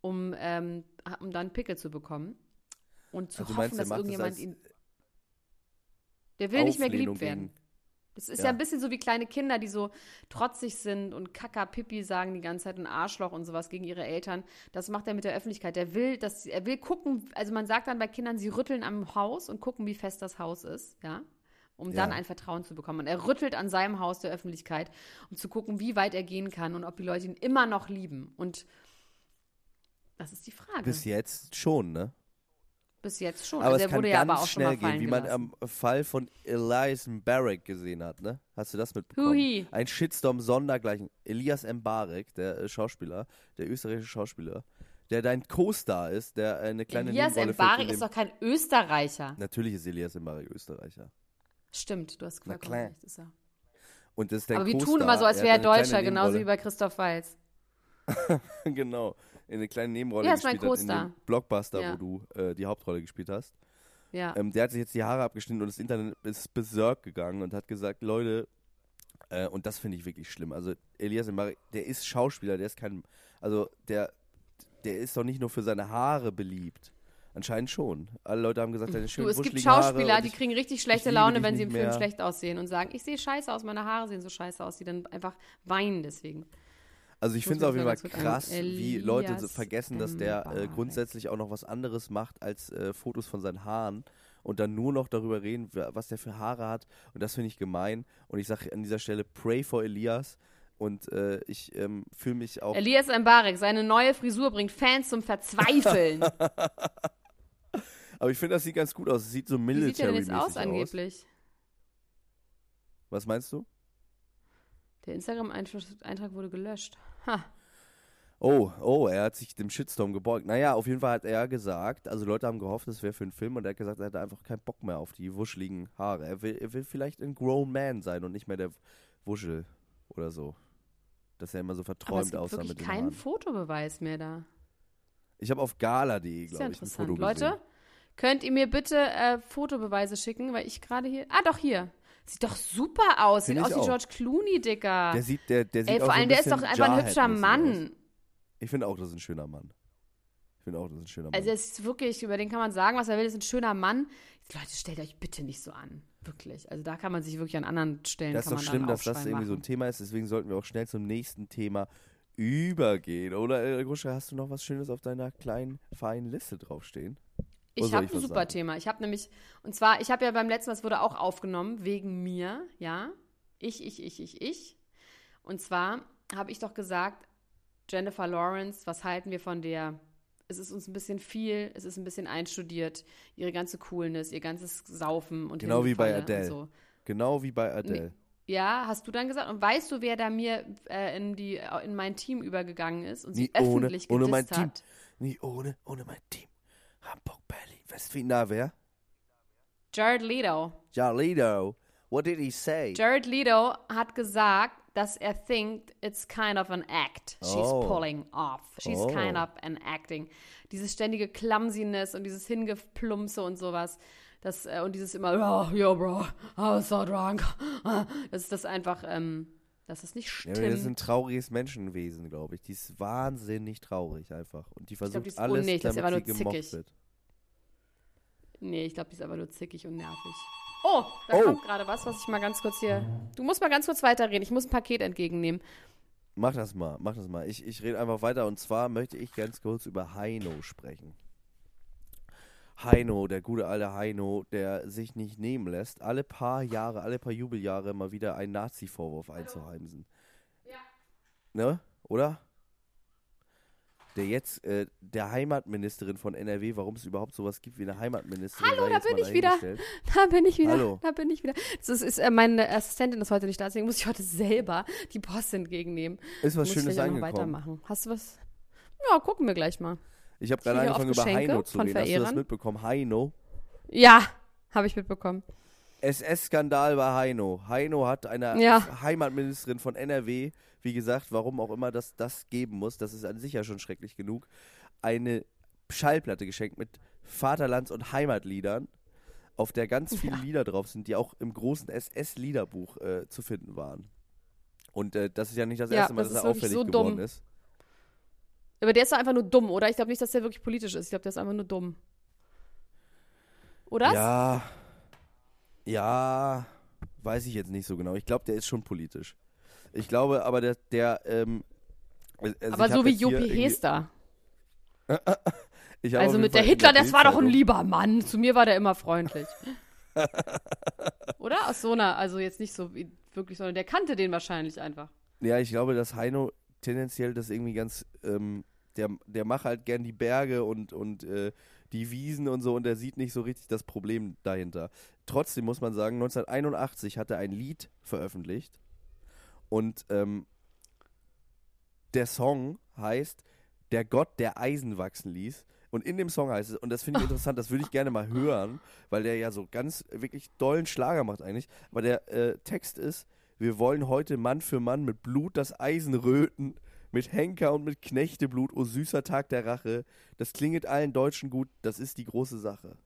um, ähm, um dann Pickel zu bekommen. Und zu Also hoffen, meinst, dass das irgendjemand als ihn. Der will nicht mehr geliebt werden. Gegen, Das ist Ja. ja. ein bisschen so wie kleine Kinder, die so trotzig sind und Kaka, Pipi sagen die ganze Zeit und Arschloch und sowas gegen ihre Eltern. Das macht er mit der Öffentlichkeit. Der will, dass, er will gucken, also man sagt dann bei Kindern, sie rütteln am Haus und gucken, wie fest das Haus ist, ja. Um dann Ja. ein Vertrauen zu bekommen. Und er rüttelt an seinem Haus der Öffentlichkeit, um zu gucken, wie weit er gehen kann und ob die Leute ihn immer noch lieben. Und das ist die Frage. Bis jetzt schon, ne? Bis jetzt schon. Aber also es kann wurde ganz ja aber auch schon mal schnell gehen, wie man am Fall von Elias Mbarek gesehen hat, ne? Hast du das mitbekommen? Hui. Ein Shitstorm sondergleichen. Elias Mbarek, der äh, Schauspieler, der österreichische Schauspieler, der dein Co-Star ist, der äh, eine kleine Elias Mbarek ist doch kein Österreicher. Natürlich ist Elias Mbarek Österreicher. Stimmt, du hast vollkommen klar. recht. Ist er. Und das ist der Aber wir tun immer so, als wäre er Deutscher, genauso wie bei Christoph Walz. genau. In eine kleine Nebenrolle Ja, gespielt hat in dem Blockbuster, Ja. wo du äh, die Hauptrolle gespielt hast. Ja. Ähm, der hat sich jetzt die Haare abgeschnitten und das Internet ist berserk gegangen und hat gesagt, Leute, äh, und das finde ich wirklich schlimm. Also Elias Mbarek, der ist Schauspieler, der ist kein, also der, der ist doch nicht nur für seine Haare beliebt. Anscheinend schon. Alle Leute haben gesagt, deine schönen Du, es gibt Schauspieler, die ich- kriegen richtig schlechte Laune, wenn sie im Film schlecht aussehen und sagen, ich sehe scheiße aus, meine Haare sehen so scheiße aus, die dann einfach weinen deswegen. Also ich finde es auf jeden Fall krass, wie Leute so vergessen, dass der äh, grundsätzlich auch noch was anderes macht als äh, Fotos von seinen Haaren und dann nur noch darüber reden, was der für Haare hat. Und das finde ich gemein. Und ich sage an dieser Stelle, pray for Elias. Und äh, ich ähm, fühle mich auch. Elias Mbarek, seine neue Frisur bringt Fans zum Verzweifeln. Aber ich finde, das sieht ganz gut aus. Es sieht so Wie sieht der denn jetzt aus angeblich? Was meinst du? Der Instagram-Eintrag wurde gelöscht. Ha. Oh, oh, er hat sich dem Shitstorm gebeugt. Naja, auf jeden Fall hat er gesagt, also Leute haben gehofft, es wäre für einen Film und er hat gesagt, er hat einfach keinen Bock mehr auf die wuscheligen Haare. Er will, er will vielleicht ein Grown Man sein und nicht mehr der Wuschel oder so. Dass er immer so es verträumt gibt aussah mit den keinen Haaren. Fotobeweis mehr da. Ich habe auf gala.de, Ist ja glaube ich, ein. Foto Leute, gesehen. könnt ihr mir bitte äh, Fotobeweise schicken, weil ich gerade hier. Ah, doch hier. Sieht doch super aus. Sieht Find aus ich wie auch. George Clooney, Dicker. Der sieht, der, der sieht Ey, vor so allem, der ist doch einfach ein hübscher Mann. Aus. Ich finde auch, das ist ein schöner Mann. Ich finde auch, das ist ein schöner Mann. Also, es ist wirklich, über den kann man sagen, was er will. Das ist ein schöner Mann. Leute, stellt euch bitte nicht so an. Wirklich. Also, da kann man sich wirklich an anderen Stellen. das ist doch schlimm, dass das irgendwie so ein. Thema ist. Deswegen sollten wir auch schnell zum nächsten Thema übergehen. Oder, äh, Gruscha, hast du noch was Schönes auf deiner kleinen, feinen Liste draufstehen? Ich habe ein super sagen? Thema. Ich habe nämlich, und zwar, ich habe ja beim letzten Mal, es wurde auch aufgenommen, wegen mir, ja. Ich, ich, ich, ich, ich. Und zwar habe ich doch gesagt, Jennifer Lawrence, was halten wir von der? Es ist uns ein bisschen viel, es ist ein bisschen einstudiert, ihre ganze Coolness, ihr ganzes Saufen und Genau wie bei Adele. So. Genau wie bei Adele. Ja, hast du dann gesagt? Und weißt du, wer da mir äh, in, die, in mein Team übergegangen ist und sie Nie ohne- öffentlich ohne mein gedisst hat? Nie ohne, ohne mein Team. Hamburg, Berlin, Westfalen, na wer? Jared Leto. Jarlido. What did he say? Jared Leto hat gesagt, dass er thinkt it's kind of an act she's Oh. pulling off. She's Oh. kind of an acting. Dieses ständige Clumsiness und dieses Hingeplumpse und sowas. Das, äh, und dieses immer, ja, yo, bro, I was so drunk. Das ist das einfach, ähm, dass es nicht ja, stimmt. das ist ein trauriges Menschenwesen, glaube ich. Die ist wahnsinnig traurig einfach. Und die versucht die ist alles, unnötig, das ist damit einfach sie gemocht zickig. wird. nee, ich glaube, die ist aber nur zickig und nervig. Oh, da Oh. kommt gerade was, was ich mal ganz kurz hier. Du musst mal ganz kurz weiterreden. Ich muss ein Paket entgegennehmen. Mach das mal, mach das mal. Ich, ich rede einfach weiter und zwar möchte ich ganz kurz über Heino sprechen. Heino, der gute alte Heino, der sich nicht nehmen lässt, alle paar Jahre, alle paar Jubeljahre mal wieder einen Nazi-Vorwurf einzuheimsen. Ja. Ne? Oder? Der jetzt, äh, der Heimatministerin von NRW, warum es überhaupt sowas gibt wie eine Heimatministerin. Hallo, da bin ich wieder. Da bin ich wieder. Hallo. Da bin ich wieder. Das ist, ist äh, meine Assistentin ist heute nicht da, deswegen muss ich heute selber die Post entgegennehmen. Ist was muss Schönes ich angekommen. weitermachen. Hast du was? Ja, gucken wir gleich mal. Ich habe gerade angefangen über Heino zu reden. Hast du das Verehrern. mitbekommen? Heino. Ja, habe ich mitbekommen. SS-Skandal bei Heino. Heino hat einer Ja. Heimatministerin von NRW, wie gesagt, warum auch immer das das geben muss, das ist an sich ja schon schrecklich genug, eine Schallplatte geschenkt mit Vaterlands- und Heimatliedern, auf der ganz viele Lieder drauf sind, die auch im großen SS-Liederbuch äh, zu finden waren. Und äh, das ist ja nicht das Ja, erste Mal, das dass er auffällig so geworden dumm. ist. Aber der ist doch einfach nur dumm, oder? Ich glaube nicht, dass der wirklich politisch ist. Ich glaube, der ist einfach nur dumm. Oder? Ja. Ja. Weiß ich jetzt nicht so genau. Ich glaube, der ist schon politisch. Ich glaube aber, der, der ähm, also Aber so wie Jopi Hester. Also mit der Fall Hitler, das war doch ein lieber Mann. Zu mir war der immer freundlich. Oder? Aus so einer, also jetzt nicht so wie wirklich, sondern der kannte den wahrscheinlich einfach. Ja, ich glaube, dass Heino tendenziell das irgendwie ganz, ähm, der, der macht halt gern die Berge und, und äh, die Wiesen und so und der sieht nicht so richtig das Problem dahinter. Trotzdem muss man sagen, 1981 hat er ein Lied veröffentlicht und ähm, der Song heißt Der Gott, der Eisen wachsen ließ. Und in dem Song heißt es, und das finde ich interessant, das würde ich gerne mal hören, weil der ja so ganz wirklich dollen Schlager macht eigentlich. Aber der äh, Text ist, wir wollen heute Mann für Mann mit Blut das Eisen röten, mit Henker und mit Knechteblut, o süßer Tag der Rache. Das klinget allen Deutschen gut, das ist die große Sache.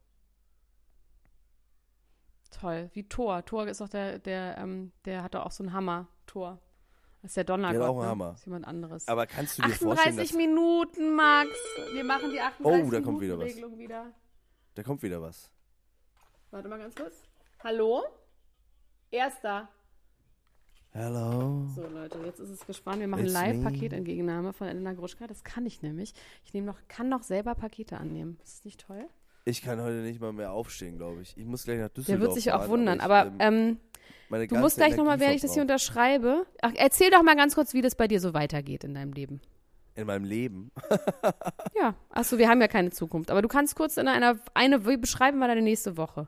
Toll. Wie Thor. Thor ist doch der, der, ähm, der hat doch auch so einen Hammer. Thor. Das ist der Donnergott. Der hat auch einen ne? Hammer. Das ist jemand anderes. Aber kannst du dir vorstellen, 38 dass Minuten, Max. Wir machen die 38 Oh, da kommt wieder was. Regelung wieder. da kommt wieder was? Warte mal ganz kurz. Hallo? Erster. Hello. So, Leute, jetzt ist es gespannt. Wir machen Live-Paketentgegennahme von Elena Gruschka. Das kann ich nämlich. Ich nehme noch, kann noch selber Pakete annehmen. Ist das nicht toll? Ich kann heute nicht mal mehr aufstehen, glaube ich. Ich muss gleich nach Der Düsseldorf. wird sich auch fahren, wundern. ich, Aber ähm, ähm, meine du musst gleich nochmal, während ich das hier unterschreibe. Ach, erzähl doch mal ganz kurz, wie das bei dir so weitergeht in deinem Leben. In meinem Leben. Ja, achso, wir haben ja keine Zukunft. Aber du kannst kurz in einer, eine, wie beschreiben wir deine nächste Woche.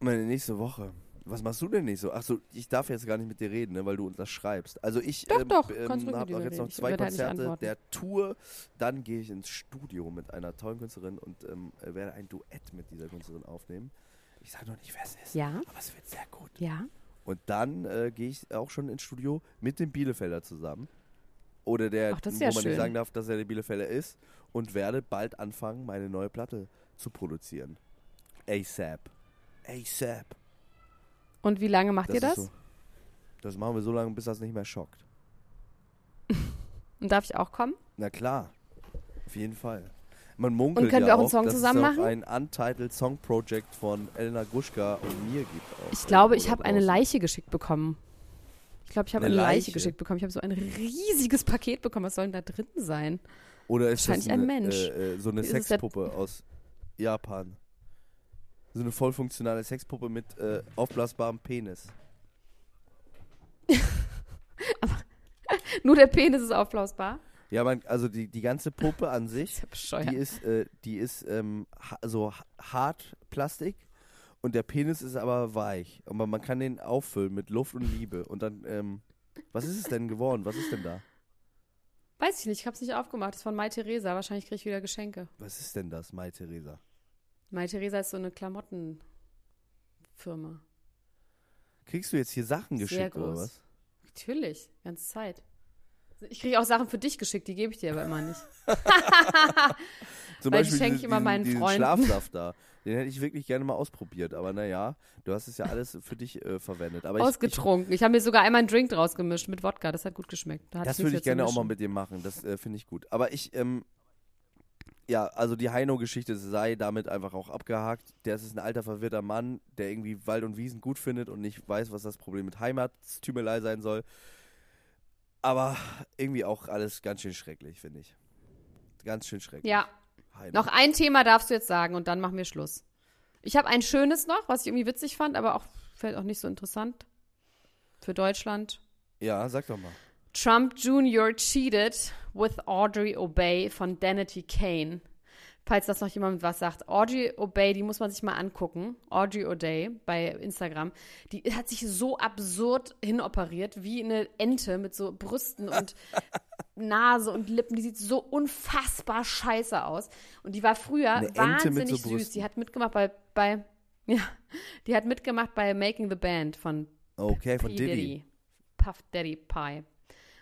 Meine nächste Woche. Was machst du denn nicht so? Achso, ich darf jetzt gar nicht mit dir reden, ne, weil du uns das schreibst. Also ich ähm, doch, ähm, habe auch jetzt noch zwei halt Konzerte der Tour. Dann gehe ich ins Studio mit einer tollen Künstlerin und ähm, werde ein Duett mit dieser Künstlerin aufnehmen. Ich sage noch nicht, wer es ist, Ja, aber es wird sehr gut. ja. Und dann äh, gehe ich auch schon ins Studio mit dem Bielefelder zusammen. Oder der, Ach, ist wo ja man schön. nicht sagen darf, dass er der Bielefelder ist. Und werde bald anfangen, meine neue Platte zu produzieren. ASAP. ASAP. Und wie lange macht ihr das? So, das machen wir so lange, bis das nicht mehr schockt. Und darf ich auch kommen? Na klar. Auf jeden Fall. Man munkelt Und können ja wir auch einen Song zusammen machen? ein Untitled Song Project von Elena Gruschka und mir gibt auch. Ich glaube, ich habe eine. Leiche geschickt bekommen. Ich glaube, ich habe Eine eine, Leiche Leiche? geschickt bekommen. Ich habe so ein riesiges Paket bekommen. Was soll denn da drin sein? Oder ist das wahrscheinlich ein eine, Mensch. Äh, äh, so eine Sexpuppe aus Japan? So eine voll funktionale Sexpuppe mit äh, aufblasbarem Penis. Nur der Penis ist aufblasbar. Ja, man, also die, die ganze Puppe an sich, ist ja die ist, äh, die ist ähm, ha so ha- hart Plastik und der Penis ist aber weich. Aber man kann den auffüllen mit Luft und Liebe. Und dann, ähm, was ist es denn geworden? Was ist denn da? Weiß ich nicht, ich habe es nicht aufgemacht. Das ist von Mai Theresa. Wahrscheinlich kriege ich wieder Geschenke. Was ist denn das, Mai Theresa? Mai Theresa ist so eine Klamottenfirma. Kriegst du jetzt hier Sachen Sehr geschickt oder groß. was? Natürlich, ganze Zeit. Ich kriege auch Sachen für dich geschickt, die gebe ich dir aber immer nicht. Zum Weil die Beispiel schenke ich immer meinen diesen Freunden. Schlafsaft da. Den hätte ich wirklich gerne mal ausprobiert. Aber naja, du hast es ja alles für dich äh, verwendet. Aber ich, ich, Ausgetrunken. Ich, habe mir sogar einmal einen Drink draus gemischt mit Wodka. Das hat gut geschmeckt. Da das würde ich gerne auch mal mit dir machen. Das äh, finde ich gut. Aber ich, ähm, ja, also die Heino-Geschichte sei damit einfach auch abgehakt. Der ist ein alter, verwirrter Mann, der irgendwie Wald und Wiesen gut findet und nicht weiß, was das Problem mit Heimattümelei sein soll. Aber irgendwie auch alles ganz schön schrecklich, finde ich. Ganz schön schrecklich. Ja, Heino. noch ein Thema darfst du jetzt sagen und dann machen wir Schluss. Ich habe ein schönes noch, was ich irgendwie witzig fand, aber auch vielleicht auch nicht so interessant für Deutschland. Ja, sag doch mal. Trump Jr. cheated with Audrey Obey von Danity Kane. Falls das noch jemand was sagt. Audrey Obey, die muss man sich mal angucken. Audrey O'Day bei Instagram. Die hat sich so absurd hinoperiert, wie eine Ente mit so Brüsten und Nase und Lippen. Die sieht so unfassbar scheiße aus. Und die war früher Eine wahnsinnig so süß. Die hat mitgemacht bei, bei, ja, die hat mitgemacht bei Making the Band von Okay, von P. Diddy. Puff Daddy Pie.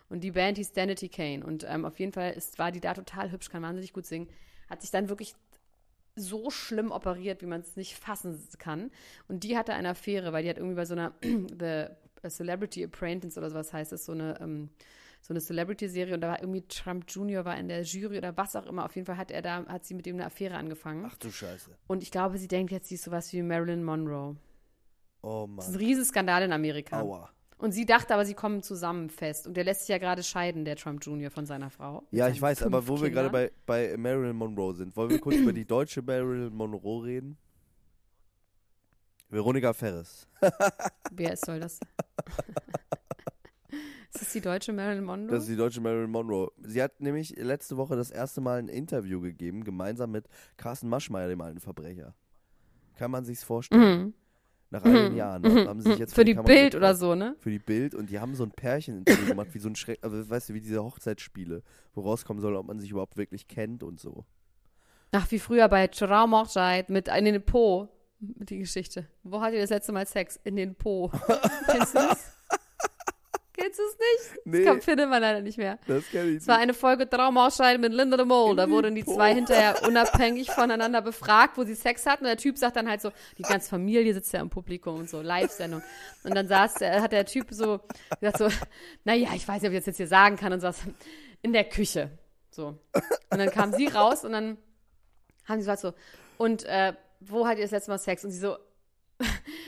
Und die Band hieß Danity Kane. Und ähm, auf jeden Fall ist, war die da total hübsch, kann wahnsinnig gut singen. Hat sich dann wirklich so schlimm operiert, wie man es nicht fassen kann. Und die hatte eine Affäre, weil die hat irgendwie bei so einer The Celebrity Apprentice oder sowas heißt es, so eine, ähm, so eine Celebrity-Serie und da war irgendwie Trump Jr. war in der Jury oder was auch immer. Auf jeden Fall hat er da, hat sie mit ihm eine Affäre angefangen. Ach du Scheiße. Und ich glaube, sie denkt jetzt, sie ist sowas wie Marilyn Monroe. Oh Das ist ein Mann. Riesenskandal in Amerika. Aua. Und sie dachte aber, sie kommen zusammen fest. Und der lässt sich ja gerade scheiden, der Trump Jr. von seiner Frau. Ja, ich weiß, aber wo wir gerade Kindern. bei, bei Marilyn Monroe sind, wollen wir kurz über die deutsche Marilyn Monroe reden? Veronika Ferres. Wer ist, soll das? ist das die deutsche Marilyn Monroe? Das ist die deutsche Marilyn Monroe. Sie hat nämlich letzte Woche das erste Mal ein Interview gegeben, gemeinsam mit Carsten Maschmeyer, dem alten Verbrecher. Kann man sich's vorstellen? mhm. Nach all den Jahren haben haben sie sich jetzt Für die Kamera Bild oder so, ne? Für die Bild und die haben so ein Pärchen-Interview gemacht, wie so ein Schreck, also weißt du, wie diese Hochzeitsspiele, wo rauskommen soll, ob man sich überhaupt wirklich kennt und so. Ach, wie früher bei Traumhochzeit mit in den Po. Die Geschichte. Wo hattet ihr das letzte Mal Sex? In den Po. Kennst du das? Kennst du es nicht? Nee, Das findet man leider nicht mehr. das kenne ich Es war eine Folge Traumausscheid mit Linda de Mol. Da wurden den die zwei hinterher unabhängig voneinander befragt, wo sie Sex hatten. Und der Typ sagt dann halt so, die ganze Familie sitzt ja im Publikum und so, Live-Sendung. Und dann saß der, hat der Typ so gesagt so, naja, ich weiß nicht, ob ich das jetzt hier sagen kann. Und so, in der Küche. So. Und dann kam sie raus und dann haben sie gesagt so, und äh, wo hat ihr das letzte Mal Sex? Und sie so,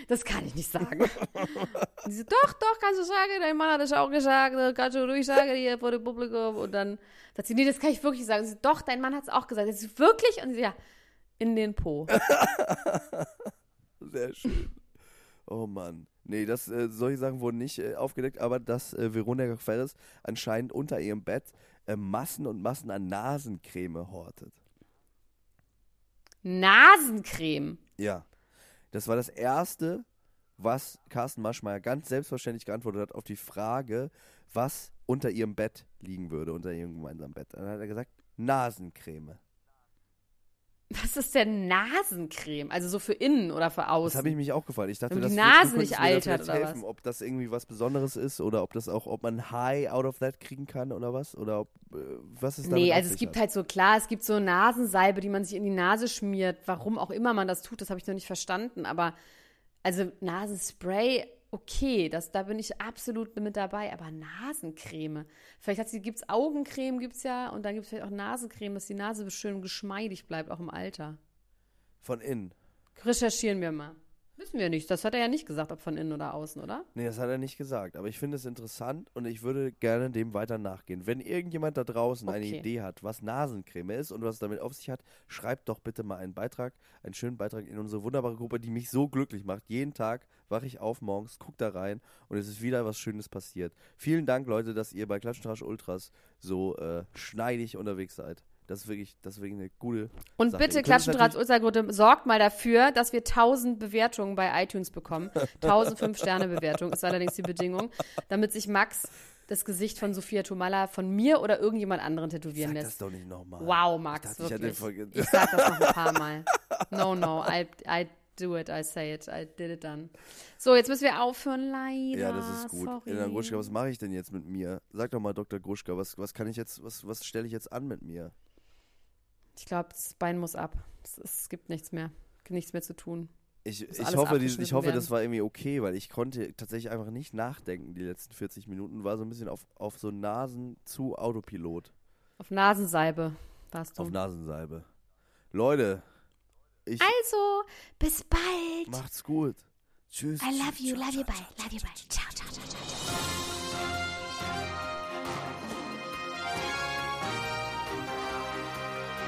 das kann ich nicht sagen. Und sie so, doch, doch, kannst du sagen, dein Mann hat es auch gesagt, das kannst du ruhig sagen hier vor dem Publikum. Und dann sagt sie, nee, das kann ich wirklich sagen. Und sie doch, dein Mann hat es auch gesagt. Sie so, wirklich? Und sie ja, in den Po. Sehr schön. Oh Mann. Nee, das, äh, solche Sachen wurden nicht äh, aufgedeckt, aber dass äh, Veronika Ferres anscheinend unter ihrem Bett äh, Massen und Massen an Nasencreme hortet. Nasencreme. Ja. Das war das Erste, was Carsten Maschmeyer ganz selbstverständlich geantwortet hat auf die Frage, was unter ihrem Bett liegen würde, unter ihrem gemeinsamen Bett. Dann hat er gesagt, Nasencreme. Was ist denn Nasencreme? Also so für innen oder für außen? Das habe ich mich auch gefragt. Ich dachte, das die du Nase nicht da altert, oder helfen, ob das irgendwie was Besonderes ist oder ob das auch, ob man High out of that kriegen kann oder was oder ob äh, was ist damit Nee, also es gibt hat. halt so, klar, es gibt so Nasensalbe, die man sich in die Nase schmiert. Warum auch immer man das tut, das habe ich noch nicht verstanden. Aber also Nasenspray, okay, das, da bin ich absolut mit dabei. Aber Nasencreme. Vielleicht gibt es Augencreme, gibt es ja. Und dann gibt es vielleicht auch Nasencreme, dass die Nase schön geschmeidig bleibt, auch im Alter. von innen. Recherchieren wir mal. Wissen wir nicht. Das hat er ja nicht gesagt, ob von innen oder außen, oder? Nee, das hat er nicht gesagt, aber ich finde es interessant und ich würde gerne dem weiter nachgehen. Wenn irgendjemand da draußen eine Okay. Idee hat, was Nasencreme ist und was es damit auf sich hat, schreibt doch bitte mal einen Beitrag, einen schönen Beitrag in unsere wunderbare Gruppe, die mich so glücklich macht. Jeden Tag wache ich auf morgens, guck da rein und es ist wieder was Schönes passiert. Vielen Dank, Leute, dass ihr bei Klatschtrasch Ultras so äh, schneidig unterwegs seid. Das ist wirklich, das ist wirklich eine gute Und Sache. bitte, es Klatschendraht Ulzergruppe, sorgt mal dafür, dass wir 1000 Bewertungen bei iTunes bekommen. 1000 5-Sterne-Bewertungen ist allerdings die Bedingung, damit sich Max das Gesicht von Sophia Tomalla von mir oder irgendjemand anderen tätowieren Sag das lässt. doch nicht nochmal. Wow, Max, dachte, ich hätte wirklich. verge- Ich sag das noch ein paar Mal. No, no, I, I do it, I say it, I did it done. So, jetzt müssen wir aufhören, leider. Ja, das ist gut. Sorry. Elena Gruschka, was mache ich denn jetzt mit mir? Sag doch mal, Dr. Gruschka, was, was kann ich jetzt, was, was stelle ich jetzt an mit mir? Ich glaube, das Bein muss ab. Es, es gibt nichts mehr. Gibt nichts mehr zu tun. Ich, ich hoffe, die, ich hoffe, werden. das war irgendwie okay, weil ich konnte tatsächlich einfach nicht nachdenken die letzten 40 Minuten. War so ein bisschen auf, auf so Nasen zu Autopilot. Auf Nasensalbe warst du. Auf Nasensalbe. Leute, ich Also, bis bald. macht's gut. Tschüss. I love you, love you, bye, love you, bye. Ciao, ciao, ciao, ciao.